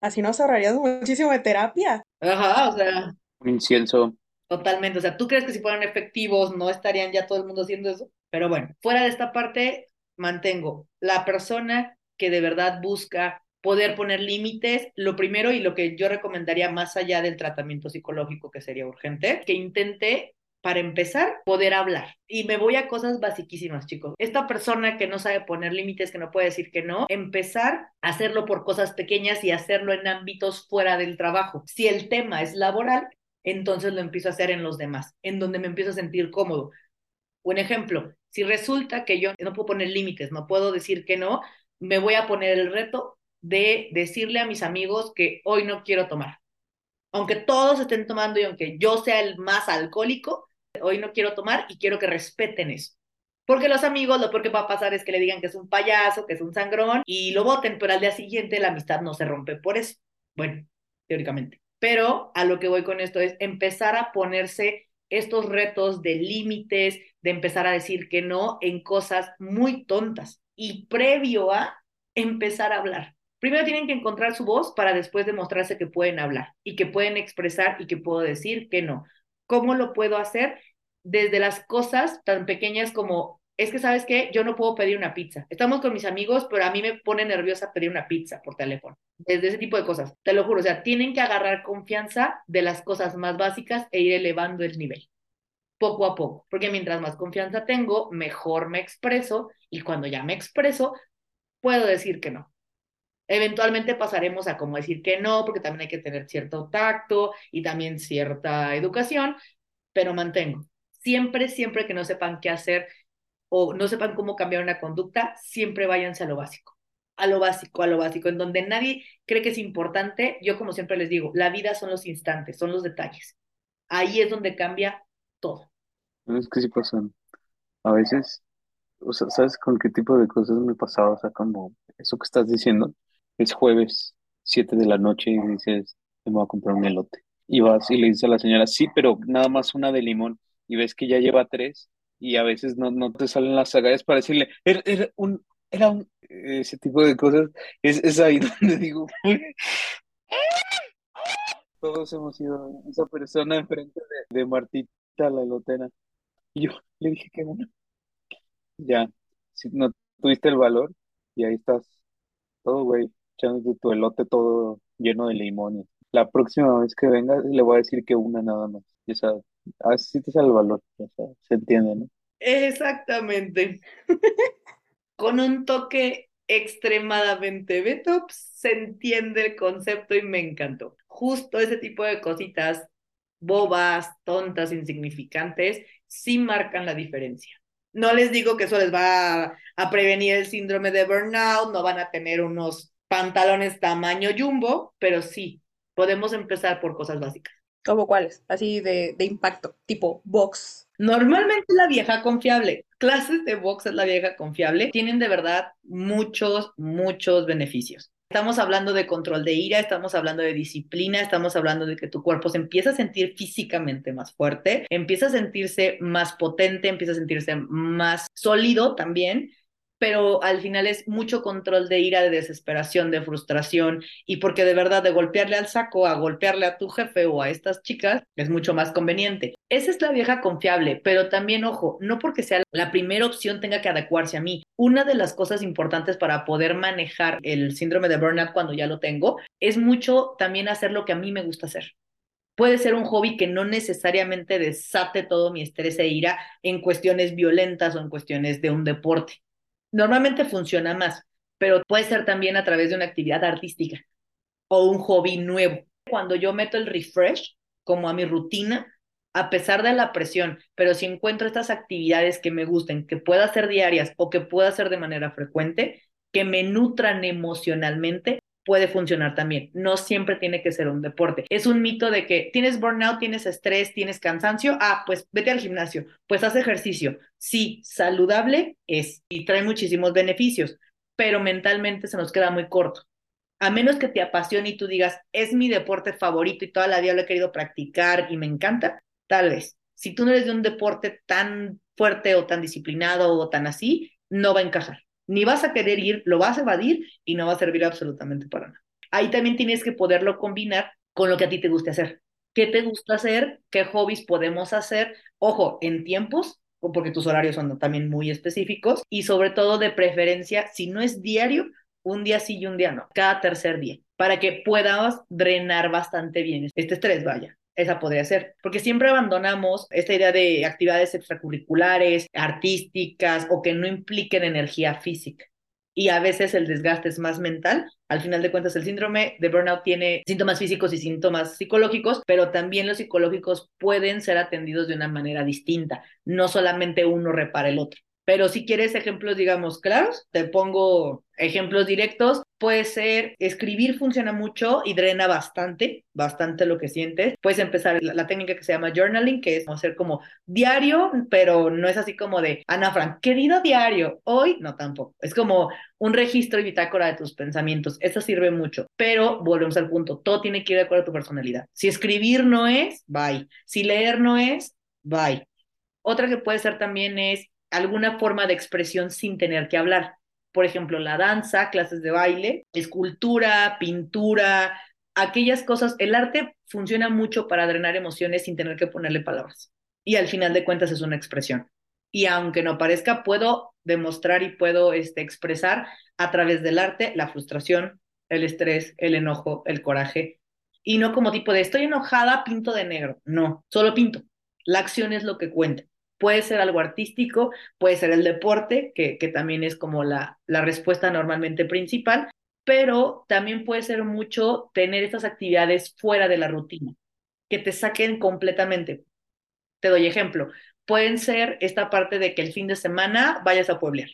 Así nos ahorraríamos muchísimo de terapia. Ajá, o sea, Un incienso. totalmente. O sea, ¿tú crees que si fueran efectivos no estarían ya todo el mundo haciendo eso? Pero bueno, fuera de esta parte, mantengo la persona que de verdad busca poder poner límites, lo primero y lo que yo recomendaría más allá del tratamiento psicológico que sería urgente, que intente para empezar, poder hablar. Y me voy a cosas basiquísimas, chicos. Esta persona que no sabe poner límites, que no puede decir que no, empezar a hacerlo por cosas pequeñas y hacerlo en ámbitos fuera del trabajo. Si el tema es laboral, entonces lo empiezo a hacer en los demás, en donde me empiezo a sentir cómodo. Un ejemplo, si resulta que yo no puedo poner límites, no puedo decir que no, me voy a poner el reto de decirle a mis amigos que hoy no quiero tomar. Aunque todos estén tomando y aunque yo sea el más alcohólico, hoy no quiero tomar y quiero que respeten eso. Porque los amigos lo peor que va a pasar es que le digan que es un payaso, que es un sangrón y lo voten, pero al día siguiente la amistad no se rompe por eso. Bueno, teóricamente. Pero a lo que voy con esto es empezar a ponerse estos retos de límites, de empezar a decir que no en cosas muy tontas y previo a empezar a hablar. Primero tienen que encontrar su voz para después demostrarse que pueden hablar y que pueden expresar y que puedo decir que no. ¿Cómo lo puedo hacer? Desde las cosas tan pequeñas como, es que sabes qué, yo no puedo pedir una pizza. Estamos con mis amigos, pero a mí me pone nerviosa pedir una pizza por teléfono. Desde ese tipo de cosas, te lo juro. O sea, tienen que agarrar confianza de las cosas más básicas e ir elevando el nivel poco a poco, porque mientras más confianza tengo, mejor me expreso y cuando ya me expreso, puedo decir que no. Eventualmente pasaremos a como decir que no, porque también hay que tener cierto tacto y también cierta educación, pero mantengo. Siempre, siempre que no sepan qué hacer o no sepan cómo cambiar una conducta, siempre váyanse a lo básico, a lo básico, a lo básico, en donde nadie cree que es importante. Yo como siempre les digo, la vida son los instantes, son los detalles. Ahí es donde cambia todo. Es que sí pasan. A veces, o sea, ¿sabes con qué tipo de cosas me pasaba? O sea, como eso que estás diciendo es jueves, 7 de la noche, y dices, me voy a comprar un elote. Y vas y le dices a la señora, sí, pero nada más una de limón, y ves que ya lleva tres, y a veces no, no te salen las agallas para decirle, era, era un, era un, ese tipo de cosas, es, es ahí donde digo, todos hemos sido esa persona enfrente de, de Martita, la elotera. Y yo le dije que bueno, ya, si no tuviste el valor, y ahí estás, todo güey, echándote tu elote todo lleno de limones. La próxima vez que venga le voy a decir que una nada más. O sea, así te sale el valor, o sea, se entiende, ¿no? Exactamente. Con un toque extremadamente Beto, se entiende el concepto y me encantó. Justo ese tipo de cositas bobas, tontas, insignificantes, sí marcan la diferencia. No les digo que eso les va a, prevenir el síndrome de burnout, no van a tener unos pantalones tamaño jumbo, pero sí, podemos empezar por cosas básicas. ¿Cómo cuáles? Así de, de impacto, tipo box. Normalmente la vieja confiable, clases de box es la vieja confiable, tienen de verdad muchos, muchos beneficios. Estamos hablando de control de ira, estamos hablando de disciplina, estamos hablando de que tu cuerpo se empieza a sentir físicamente más fuerte, empieza a sentirse más potente, empieza a sentirse más sólido también pero al final es mucho control de ira, de desesperación, de frustración, y porque de verdad de golpearle al saco a golpearle a tu jefe o a estas chicas es mucho más conveniente. Esa es la vieja confiable, pero también, ojo, no porque sea la primera opción tenga que adecuarse a mí. Una de las cosas importantes para poder manejar el síndrome de burnout cuando ya lo tengo es mucho también hacer lo que a mí me gusta hacer. Puede ser un hobby que no necesariamente desate todo mi estrés e ira en cuestiones violentas o en cuestiones de un deporte normalmente funciona más, pero puede ser también a través de una actividad artística o un hobby nuevo. Cuando yo meto el refresh como a mi rutina, a pesar de la presión, pero si encuentro estas actividades que me gusten, que pueda hacer diarias o que pueda hacer de manera frecuente, que me nutran emocionalmente, puede funcionar también. No siempre tiene que ser un deporte. Es un mito de que tienes burnout, tienes estrés, tienes cansancio. Ah, pues vete al gimnasio, pues haz ejercicio. Sí, saludable es y trae muchísimos beneficios, pero mentalmente se nos queda muy corto. A menos que te apasione y tú digas, es mi deporte favorito y toda la vida lo he querido practicar y me encanta, tal vez. Si tú no eres de un deporte tan fuerte o tan disciplinado o tan así, no va a encajar ni vas a querer ir, lo vas a evadir y no va a servir absolutamente para nada. Ahí también tienes que poderlo combinar con lo que a ti te guste hacer. ¿Qué te gusta hacer? ¿Qué hobbies podemos hacer? Ojo, en tiempos, porque tus horarios son también muy específicos y sobre todo de preferencia, si no es diario, un día sí y un día no, cada tercer día, para que puedas drenar bastante bien este estrés, vaya esa podría ser, porque siempre abandonamos esta idea de actividades extracurriculares, artísticas o que no impliquen energía física. Y a veces el desgaste es más mental. Al final de cuentas, el síndrome de burnout tiene síntomas físicos y síntomas psicológicos, pero también los psicológicos pueden ser atendidos de una manera distinta. No solamente uno repara el otro. Pero si quieres ejemplos, digamos, claros, te pongo ejemplos directos. Puede ser escribir funciona mucho y drena bastante, bastante lo que sientes. Puedes empezar la, técnica que se llama journaling, que es hacer como diario, pero no es así como de Ana Frank, querido diario, hoy no tampoco. Es como un registro y bitácora de tus pensamientos. Eso sirve mucho, pero volvemos al punto, todo tiene que ir de acuerdo a tu personalidad. Si escribir no es, bye. Si leer no es, bye. Otra que puede ser también es alguna forma de expresión sin tener que hablar. Por ejemplo, la danza, clases de baile, escultura, pintura, aquellas cosas. El arte funciona mucho para drenar emociones sin tener que ponerle palabras. Y al final de cuentas es una expresión. Y aunque no parezca, puedo demostrar y puedo este, expresar a través del arte la frustración, el estrés, el enojo, el coraje. Y no como tipo de estoy enojada, pinto de negro. No, solo pinto. La acción es lo que cuenta. Puede ser algo artístico, puede ser el deporte, que, que también es como la, la respuesta normalmente principal, pero también puede ser mucho tener estas actividades fuera de la rutina, que te saquen completamente. Te doy ejemplo. Pueden ser esta parte de que el fin de semana vayas a pueblear.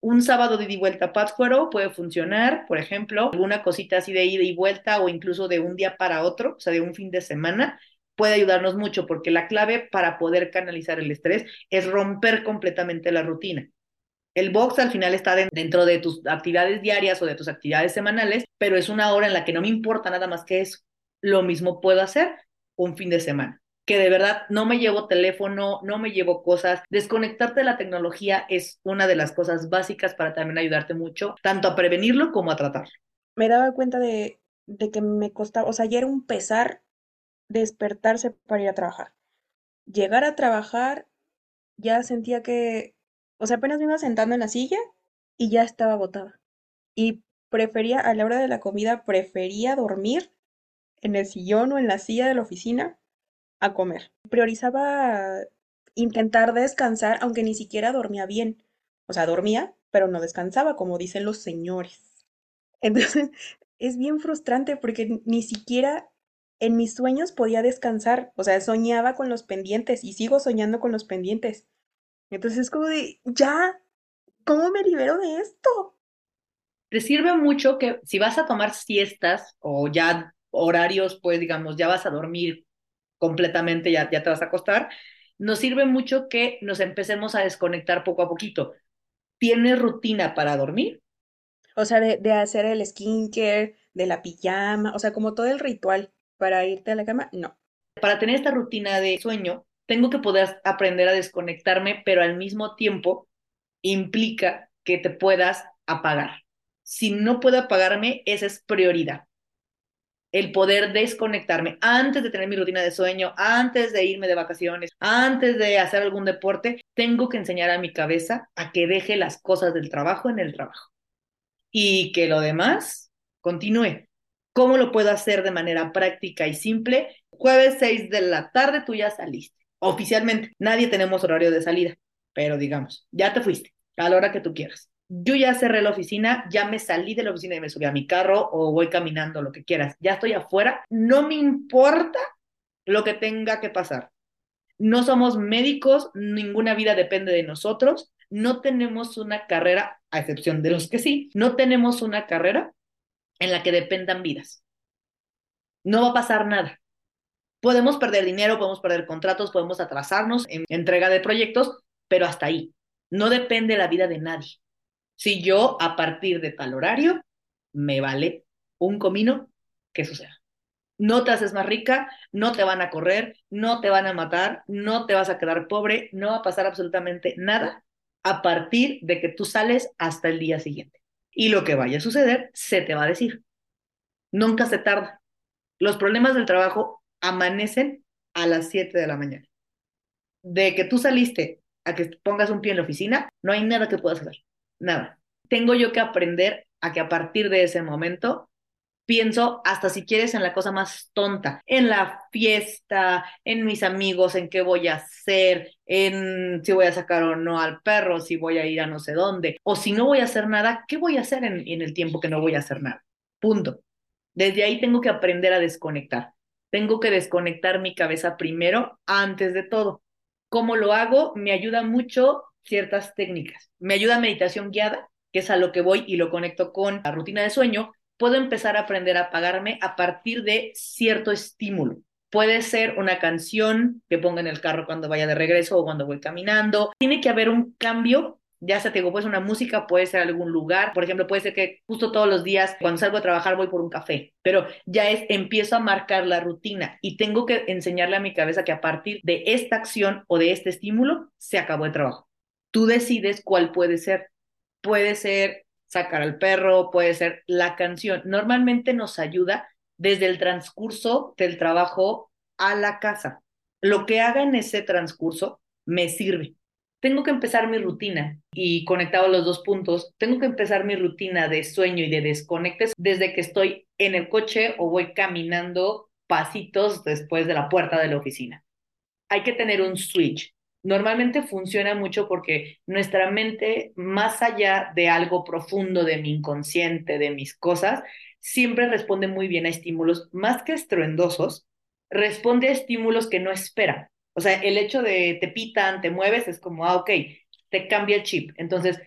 Un sábado de ida y vuelta a Pátzcuaro puede funcionar, por ejemplo, alguna cosita así de ida y vuelta o incluso de un día para otro, o sea, de un fin de semana, puede ayudarnos mucho porque la clave para poder canalizar el estrés es romper completamente la rutina. El box al final está dentro de tus actividades diarias o de tus actividades semanales, pero es una hora en la que no me importa nada más que eso. Lo mismo puedo hacer un fin de semana, que de verdad no me llevo teléfono, no me llevo cosas. Desconectarte de la tecnología es una de las cosas básicas para también ayudarte mucho, tanto a prevenirlo como a tratarlo. Me daba cuenta de, de que me costaba, o sea, ya era un pesar despertarse para ir a trabajar. Llegar a trabajar, ya sentía que, o sea, apenas me iba sentando en la silla y ya estaba agotada. Y prefería, a la hora de la comida, prefería dormir en el sillón o en la silla de la oficina a comer. Priorizaba intentar descansar, aunque ni siquiera dormía bien. O sea, dormía, pero no descansaba, como dicen los señores. Entonces, es bien frustrante porque ni siquiera en mis sueños podía descansar, o sea, soñaba con los pendientes y sigo soñando con los pendientes. Entonces es como de, ya, ¿cómo me libero de esto? Te sirve mucho que si vas a tomar siestas o ya horarios, pues digamos, ya vas a dormir completamente, ya, ya te vas a acostar, nos sirve mucho que nos empecemos a desconectar poco a poquito. ¿Tienes rutina para dormir? O sea, de, de hacer el skincare, de la pijama, o sea, como todo el ritual para irte a la cama, no. Para tener esta rutina de sueño, tengo que poder aprender a desconectarme, pero al mismo tiempo implica que te puedas apagar. Si no puedo apagarme, esa es prioridad. El poder desconectarme antes de tener mi rutina de sueño, antes de irme de vacaciones, antes de hacer algún deporte, tengo que enseñar a mi cabeza a que deje las cosas del trabajo en el trabajo y que lo demás continúe. ¿Cómo lo puedo hacer de manera práctica y simple? Jueves 6 de la tarde tú ya saliste. Oficialmente, nadie tenemos horario de salida, pero digamos, ya te fuiste a la hora que tú quieras. Yo ya cerré la oficina, ya me salí de la oficina y me subí a mi carro o voy caminando, lo que quieras. Ya estoy afuera, no me importa lo que tenga que pasar. No somos médicos, ninguna vida depende de nosotros, no tenemos una carrera, a excepción de los que sí, no tenemos una carrera en la que dependan vidas. No va a pasar nada. Podemos perder dinero, podemos perder contratos, podemos atrasarnos en entrega de proyectos, pero hasta ahí. No depende la vida de nadie. Si yo a partir de tal horario me vale un comino, ¿qué suceda? No te haces más rica, no te van a correr, no te van a matar, no te vas a quedar pobre, no va a pasar absolutamente nada a partir de que tú sales hasta el día siguiente y lo que vaya a suceder se te va a decir. Nunca se tarda. Los problemas del trabajo amanecen a las 7 de la mañana. De que tú saliste a que pongas un pie en la oficina, no hay nada que puedas hacer. Nada. Tengo yo que aprender a que a partir de ese momento pienso hasta si quieres en la cosa más tonta, en la fiesta, en mis amigos, en qué voy a hacer, en si voy a sacar o no al perro, si voy a ir a no sé dónde, o si no voy a hacer nada, ¿qué voy a hacer en, en el tiempo que no voy a hacer nada? Punto. Desde ahí tengo que aprender a desconectar. Tengo que desconectar mi cabeza primero antes de todo. ¿Cómo lo hago? Me ayuda mucho ciertas técnicas. Me ayuda meditación guiada, que es a lo que voy y lo conecto con la rutina de sueño, puedo empezar a aprender a apagarme a partir de cierto estímulo. Puede ser una canción que ponga en el carro cuando vaya de regreso o cuando voy caminando. Tiene que haber un cambio ya sea te digo, puede ser una música, puede ser algún lugar, por ejemplo, puede ser que justo todos los días cuando salgo a trabajar voy por un café, pero ya es, empiezo a marcar la rutina y tengo que enseñarle a mi cabeza que a partir de esta acción o de este estímulo se acabó el trabajo. Tú decides cuál puede ser. Puede ser sacar al perro, puede ser la canción. Normalmente nos ayuda desde el transcurso del trabajo a la casa. Lo que haga en ese transcurso me sirve. Tengo que empezar mi rutina y conectado los dos puntos, tengo que empezar mi rutina de sueño y de desconectes desde que estoy en el coche o voy caminando pasitos después de la puerta de la oficina. Hay que tener un switch normalmente funciona mucho porque nuestra mente, más allá de algo profundo de mi inconsciente, de mis cosas, siempre responde muy bien a estímulos más que estruendosos, responde a estímulos que no espera. O sea, el hecho de te pitan, te mueves, es como, ah, ok, te cambia el chip. Entonces,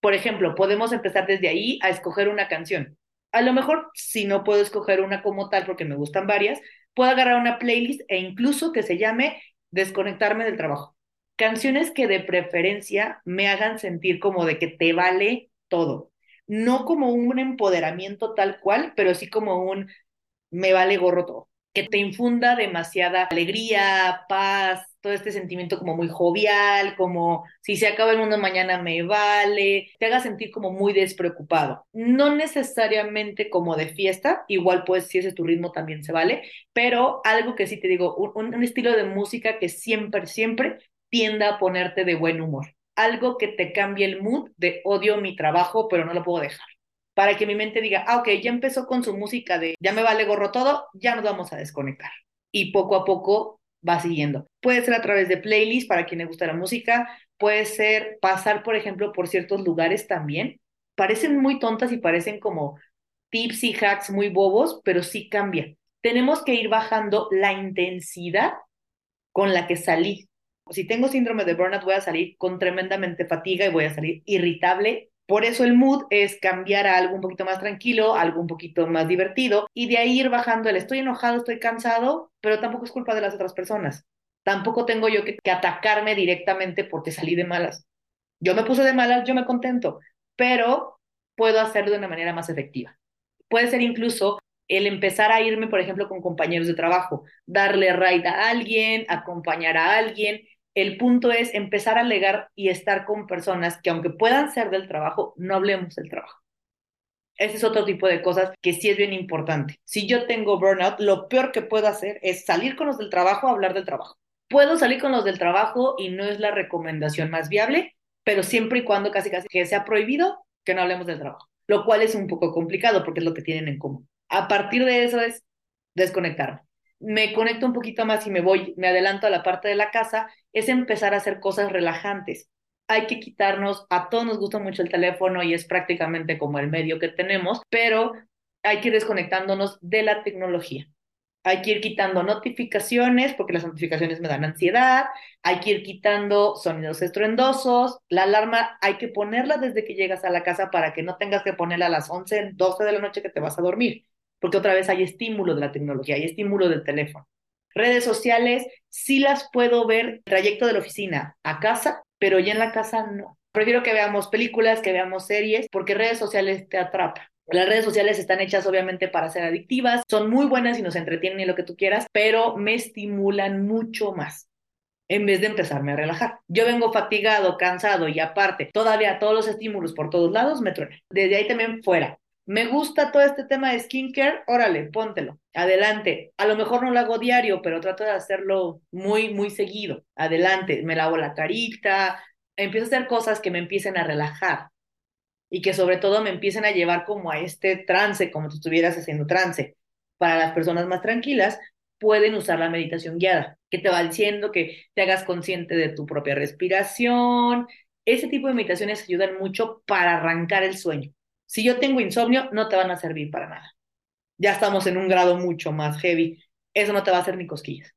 por ejemplo, podemos empezar desde ahí a escoger una canción. A lo mejor, si no puedo escoger una como tal porque me gustan varias, puedo agarrar una playlist e incluso que se llame desconectarme del trabajo. Canciones que de preferencia me hagan sentir como de que te vale todo. No como un empoderamiento tal cual, pero sí como un me vale gorro todo. Que te infunda demasiada alegría, paz, todo este sentimiento como muy jovial, como si se acaba el mundo mañana me vale, te haga sentir como muy despreocupado. No necesariamente como de fiesta, igual pues si ese es tu ritmo también se vale, pero algo que sí te digo, un, un estilo de música que siempre, siempre tienda a ponerte de buen humor. Algo que te cambie el mood de odio mi trabajo, pero no lo puedo dejar para que mi mente diga, ah, ok, ya empezó con su música de ya me vale gorro todo, ya nos vamos a desconectar. Y poco a poco va siguiendo. Puede ser a través de playlists para quien le gusta la música, puede ser pasar, por ejemplo, por ciertos lugares también. Parecen muy tontas y parecen como tips y hacks muy bobos, pero sí cambia. Tenemos que ir bajando la intensidad con la que salí. Si tengo síndrome de burnout, voy a salir con tremendamente fatiga y voy a salir irritable. Por eso el mood es cambiar a algo un poquito más tranquilo, algo un poquito más divertido y de ahí ir bajando el estoy enojado, estoy cansado, pero tampoco es culpa de las otras personas. Tampoco tengo yo que, atacarme directamente porque salí de malas. Yo me puse de malas, yo me contento, pero puedo hacerlo de una manera más efectiva. Puede ser incluso el empezar a irme, por ejemplo, con compañeros de trabajo, darle raid a alguien, acompañar a alguien. El punto es empezar a alegar y estar con personas que aunque puedan ser del trabajo, no hablemos del trabajo. Ese es otro tipo de cosas que sí es bien importante. Si yo tengo burnout, lo peor que puedo hacer es salir con los del trabajo a hablar del trabajo. Puedo salir con los del trabajo y no es la recomendación más viable, pero siempre y cuando casi casi que sea prohibido que no hablemos del trabajo, lo cual es un poco complicado porque es lo que tienen en común. A partir de eso es desconectarme. Me conecto un poquito más y me voy, me adelanto a la parte de la casa, es empezar a hacer cosas relajantes. Hay que quitarnos, a todos nos gusta mucho el teléfono y es prácticamente como el medio que tenemos, pero hay que ir desconectándonos de la tecnología. Hay que ir quitando notificaciones porque las notificaciones me dan ansiedad. Hay que ir quitando sonidos estruendosos. La alarma hay que ponerla desde que llegas a la casa para que no tengas que ponerla a las 11, 12 de la noche que te vas a dormir porque otra vez hay estímulo de la tecnología, hay estímulo del teléfono. Redes sociales, sí las puedo ver trayecto de la oficina a casa, pero ya en la casa no. Prefiero que veamos películas, que veamos series, porque redes sociales te atrapan. Las redes sociales están hechas obviamente para ser adictivas, son muy buenas y nos entretienen y lo que tú quieras, pero me estimulan mucho más en vez de empezarme a relajar. Yo vengo fatigado, cansado y aparte todavía todos los estímulos por todos lados me truenan. Desde ahí también fuera. Me gusta todo este tema de skincare, órale, póntelo, adelante. A lo mejor no lo hago diario, pero trato de hacerlo muy, muy seguido. Adelante, me lavo la carita, empiezo a hacer cosas que me empiecen a relajar y que sobre todo me empiecen a llevar como a este trance, como si estuvieras haciendo trance. Para las personas más tranquilas, pueden usar la meditación guiada, que te va diciendo que te hagas consciente de tu propia respiración. Ese tipo de meditaciones ayudan mucho para arrancar el sueño. Si yo tengo insomnio, no te van a servir para nada. Ya estamos en un grado mucho más heavy. Eso no te va a hacer ni cosquillas.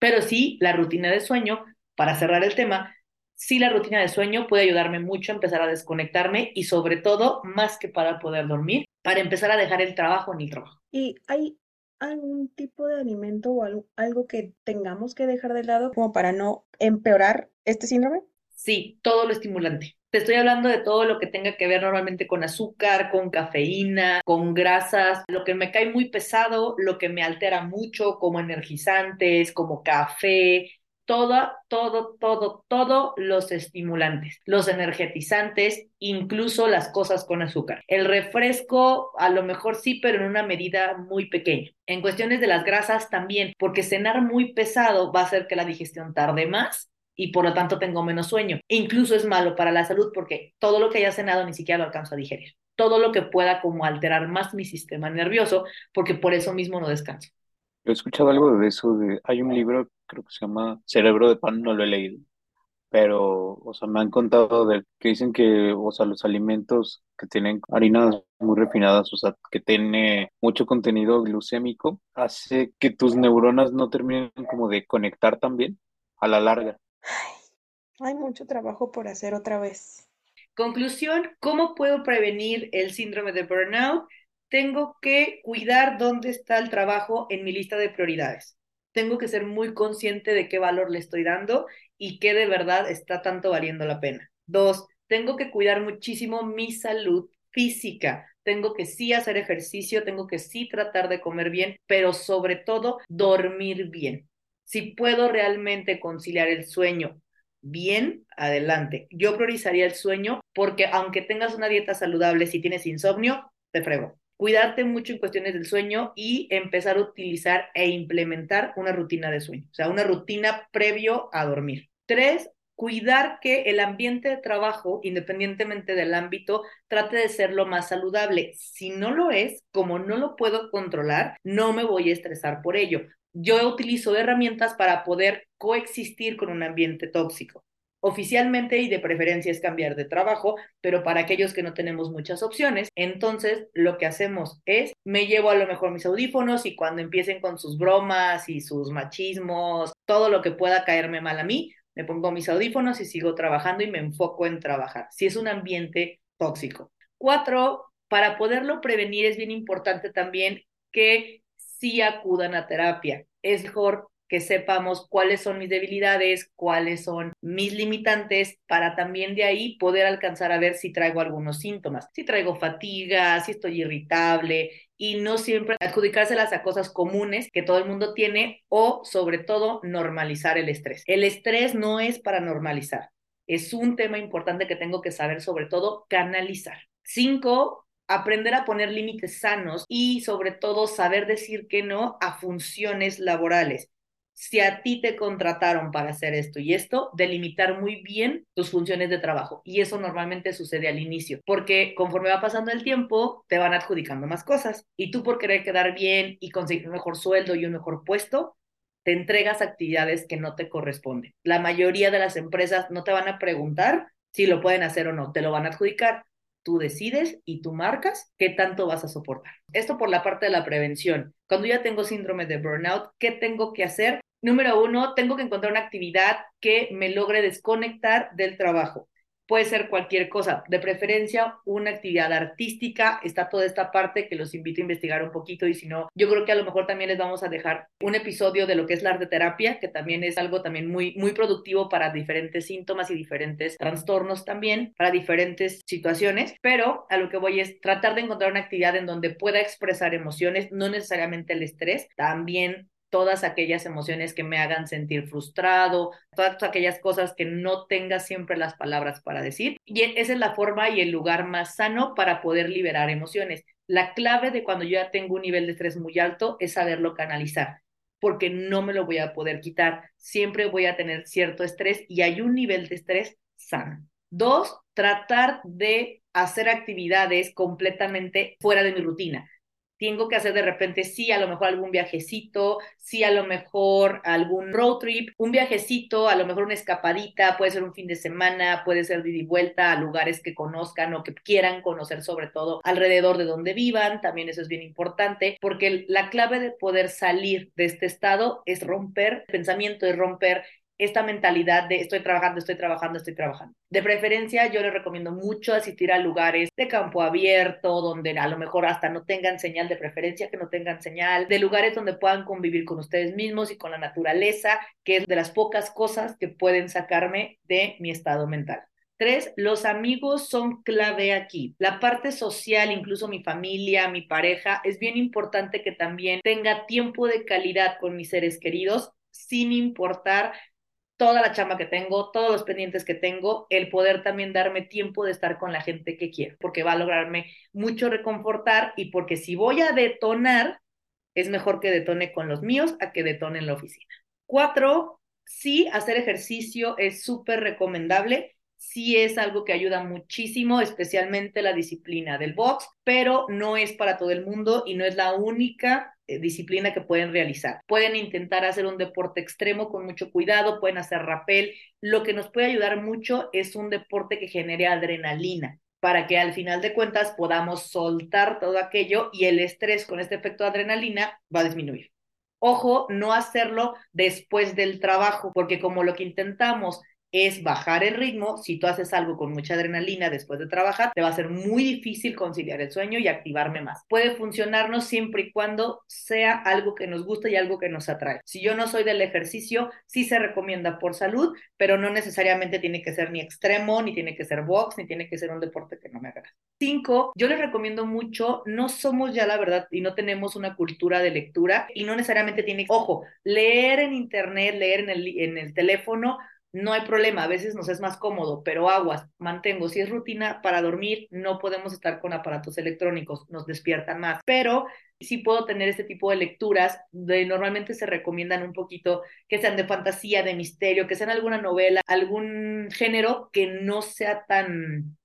Pero sí, la rutina de sueño, para cerrar el tema, sí la rutina de sueño puede ayudarme mucho a empezar a desconectarme y sobre todo, más que para poder dormir, para empezar a dejar el trabajo en el trabajo. ¿Y hay algún tipo de alimento o algo, algo que tengamos que dejar de lado como para no empeorar este síndrome? Sí, todo lo estimulante. Te estoy hablando de todo lo que tenga que ver normalmente con azúcar, con cafeína, con grasas, lo que me cae muy pesado, lo que me altera mucho, como energizantes, como café, todo, todo, todo, todo los estimulantes, los energetizantes, incluso las cosas con azúcar. El refresco a lo mejor sí, pero en una medida muy pequeña. En cuestiones de las grasas también, porque cenar muy pesado va a hacer que la digestión tarde más y por lo tanto tengo menos sueño. incluso es malo para la salud porque todo lo que haya cenado ni siquiera lo alcanzo a digerir. Todo lo que pueda como alterar más mi sistema nervioso porque por eso mismo no descanso. He escuchado algo de eso, de, hay un libro, creo que se llama Cerebro de Pan, no lo he leído, pero, o sea, me han contado de que dicen que, o sea, los alimentos que tienen harinas muy refinadas, o sea, que tiene mucho contenido glucémico, hace que tus neuronas no terminen como de conectar también a la larga. Hay mucho trabajo por hacer otra vez. Conclusión, ¿cómo puedo prevenir el síndrome de burnout? Tengo que cuidar dónde está el trabajo en mi lista de prioridades. Tengo que ser muy consciente de qué valor le estoy dando y qué de verdad está tanto valiendo la pena. Dos, tengo que cuidar muchísimo mi salud física. Tengo que sí hacer ejercicio, tengo que sí tratar de comer bien, pero sobre todo dormir bien. Si puedo realmente conciliar el sueño bien, adelante. Yo priorizaría el sueño porque aunque tengas una dieta saludable, si tienes insomnio, te frego. Cuidarte mucho en cuestiones del sueño y empezar a utilizar e implementar una rutina de sueño, o sea, una rutina previo a dormir. Tres, cuidar que el ambiente de trabajo, independientemente del ámbito, trate de ser lo más saludable. Si no lo es, como no lo puedo controlar, no me voy a estresar por ello yo utilizo herramientas para poder coexistir con un ambiente tóxico. Oficialmente y de preferencia es cambiar de trabajo, pero para aquellos que no tenemos muchas opciones, entonces lo que hacemos es, me llevo a lo mejor mis audífonos y cuando empiecen con sus bromas y sus machismos, todo lo que pueda caerme mal a mí, me pongo mis audífonos y sigo trabajando y me enfoco en trabajar. Si es un ambiente tóxico. Cuatro, para poderlo prevenir es bien importante también que sí acudan a terapia. Es mejor que sepamos cuáles son mis debilidades, cuáles son mis limitantes, para también de ahí poder alcanzar a ver si traigo algunos síntomas, si traigo fatiga, si estoy irritable y no siempre adjudicárselas a cosas comunes que todo el mundo tiene o sobre todo normalizar el estrés. El estrés no es para normalizar, es un tema importante que tengo que saber sobre todo canalizar. Cinco, aprender a poner límites sanos y sobre todo saber decir que no a funciones laborales si a ti te contrataron para hacer esto y esto, delimitar muy bien tus funciones de trabajo. Y eso normalmente sucede al inicio, porque conforme va pasando el tiempo, te van adjudicando más cosas. Y tú por querer quedar bien y conseguir un mejor sueldo y un mejor puesto, te entregas actividades que no te corresponden. La mayoría de las empresas no te van a preguntar si lo pueden hacer o no, te lo van a adjudicar tú decides y tú marcas qué tanto vas a soportar. Esto por la parte de la prevención. Cuando ya tengo síndrome de burnout, ¿qué tengo que hacer? Número uno, tengo que encontrar una actividad que me logre desconectar del trabajo puede ser cualquier cosa, de preferencia una actividad artística, está toda esta parte que los invito a investigar un poquito y si no, yo creo que a lo mejor también les vamos a dejar un episodio de lo que es la arte terapia, que también es algo también muy, muy productivo para diferentes síntomas y diferentes trastornos también, para diferentes situaciones, pero a lo que voy es tratar de encontrar una actividad en donde pueda expresar emociones, no necesariamente el estrés, también todas aquellas emociones que me hagan sentir frustrado, todas aquellas cosas que no tenga siempre las palabras para decir. Y esa es la forma y el lugar más sano para poder liberar emociones. La clave de cuando yo ya tengo un nivel de estrés muy alto es saberlo canalizar, porque no me lo voy a poder quitar. Siempre voy a tener cierto estrés y hay un nivel de estrés sano. Dos, tratar de hacer actividades completamente fuera de mi rutina tengo que hacer de repente, sí, a lo mejor algún viajecito, sí, a lo mejor algún road trip, un viajecito, a lo mejor una escapadita, puede ser un fin de semana, puede ser de ida y vuelta a lugares que conozcan o que quieran conocer sobre todo alrededor de donde vivan, también eso es bien importante, porque la clave de poder salir de este estado es romper el pensamiento, es romper esta mentalidad de estoy trabajando, estoy trabajando, estoy trabajando. De preferencia, yo les recomiendo mucho asistir a lugares de campo abierto, donde a lo mejor hasta no tengan señal de preferencia, que no tengan señal, de lugares donde puedan convivir con ustedes mismos y con la naturaleza, que es de las pocas cosas que pueden sacarme de mi estado mental. Tres, los amigos son clave aquí. La parte social, incluso mi familia, mi pareja, es bien importante que también tenga tiempo de calidad con mis seres queridos, sin importar toda la chamba que tengo, todos los pendientes que tengo, el poder también darme tiempo de estar con la gente que quiero, porque va a lograrme mucho reconfortar y porque si voy a detonar, es mejor que detone con los míos a que detone en la oficina. Cuatro, sí, hacer ejercicio es súper recomendable. Sí es algo que ayuda muchísimo, especialmente la disciplina del box, pero no es para todo el mundo y no es la única disciplina que pueden realizar. Pueden intentar hacer un deporte extremo con mucho cuidado, pueden hacer rappel. Lo que nos puede ayudar mucho es un deporte que genere adrenalina para que al final de cuentas podamos soltar todo aquello y el estrés con este efecto de adrenalina va a disminuir. Ojo, no hacerlo después del trabajo, porque como lo que intentamos es bajar el ritmo. Si tú haces algo con mucha adrenalina después de trabajar, te va a ser muy difícil conciliar el sueño y activarme más. Puede funcionarnos siempre y cuando sea algo que nos gusta y algo que nos atrae. Si yo no soy del ejercicio, sí se recomienda por salud, pero no necesariamente tiene que ser ni extremo, ni tiene que ser box, ni tiene que ser un deporte que no me agrade. Cinco, yo les recomiendo mucho, no somos ya la verdad y no tenemos una cultura de lectura y no necesariamente tiene, ojo, leer en internet, leer en el, en el teléfono, no hay problema, a veces nos es más cómodo, pero aguas, mantengo, si es rutina para dormir, no podemos estar con aparatos electrónicos, nos despiertan más, pero sí puedo tener este tipo de lecturas, de, normalmente se recomiendan un poquito que sean de fantasía, de misterio, que sean alguna novela, algún género que no sea tan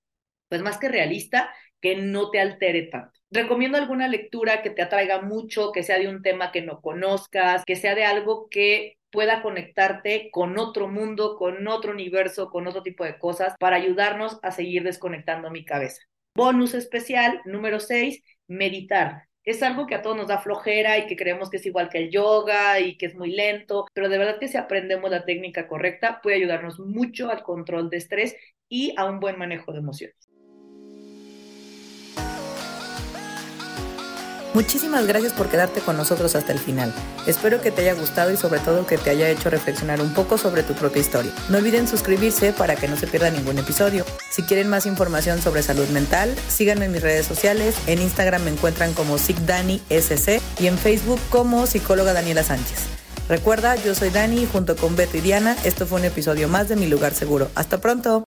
pues más que realista, que no te altere tanto. Recomiendo alguna lectura que te atraiga mucho, que sea de un tema que no conozcas, que sea de algo que pueda conectarte con otro mundo, con otro universo, con otro tipo de cosas, para ayudarnos a seguir desconectando mi cabeza. Bonus especial, número 6, meditar. Es algo que a todos nos da flojera y que creemos que es igual que el yoga y que es muy lento, pero de verdad que si aprendemos la técnica correcta puede ayudarnos mucho al control de estrés y a un buen manejo de emociones. Muchísimas gracias por quedarte con nosotros hasta el final. Espero que te haya gustado y sobre todo que te haya hecho reflexionar un poco sobre tu propia historia. No olviden suscribirse para que no se pierda ningún episodio. Si quieren más información sobre salud mental, síganme en mis redes sociales. En Instagram me encuentran como SC y en Facebook como psicóloga Daniela Sánchez. Recuerda, yo soy Dani junto con Beto y Diana. Esto fue un episodio más de Mi Lugar Seguro. Hasta pronto.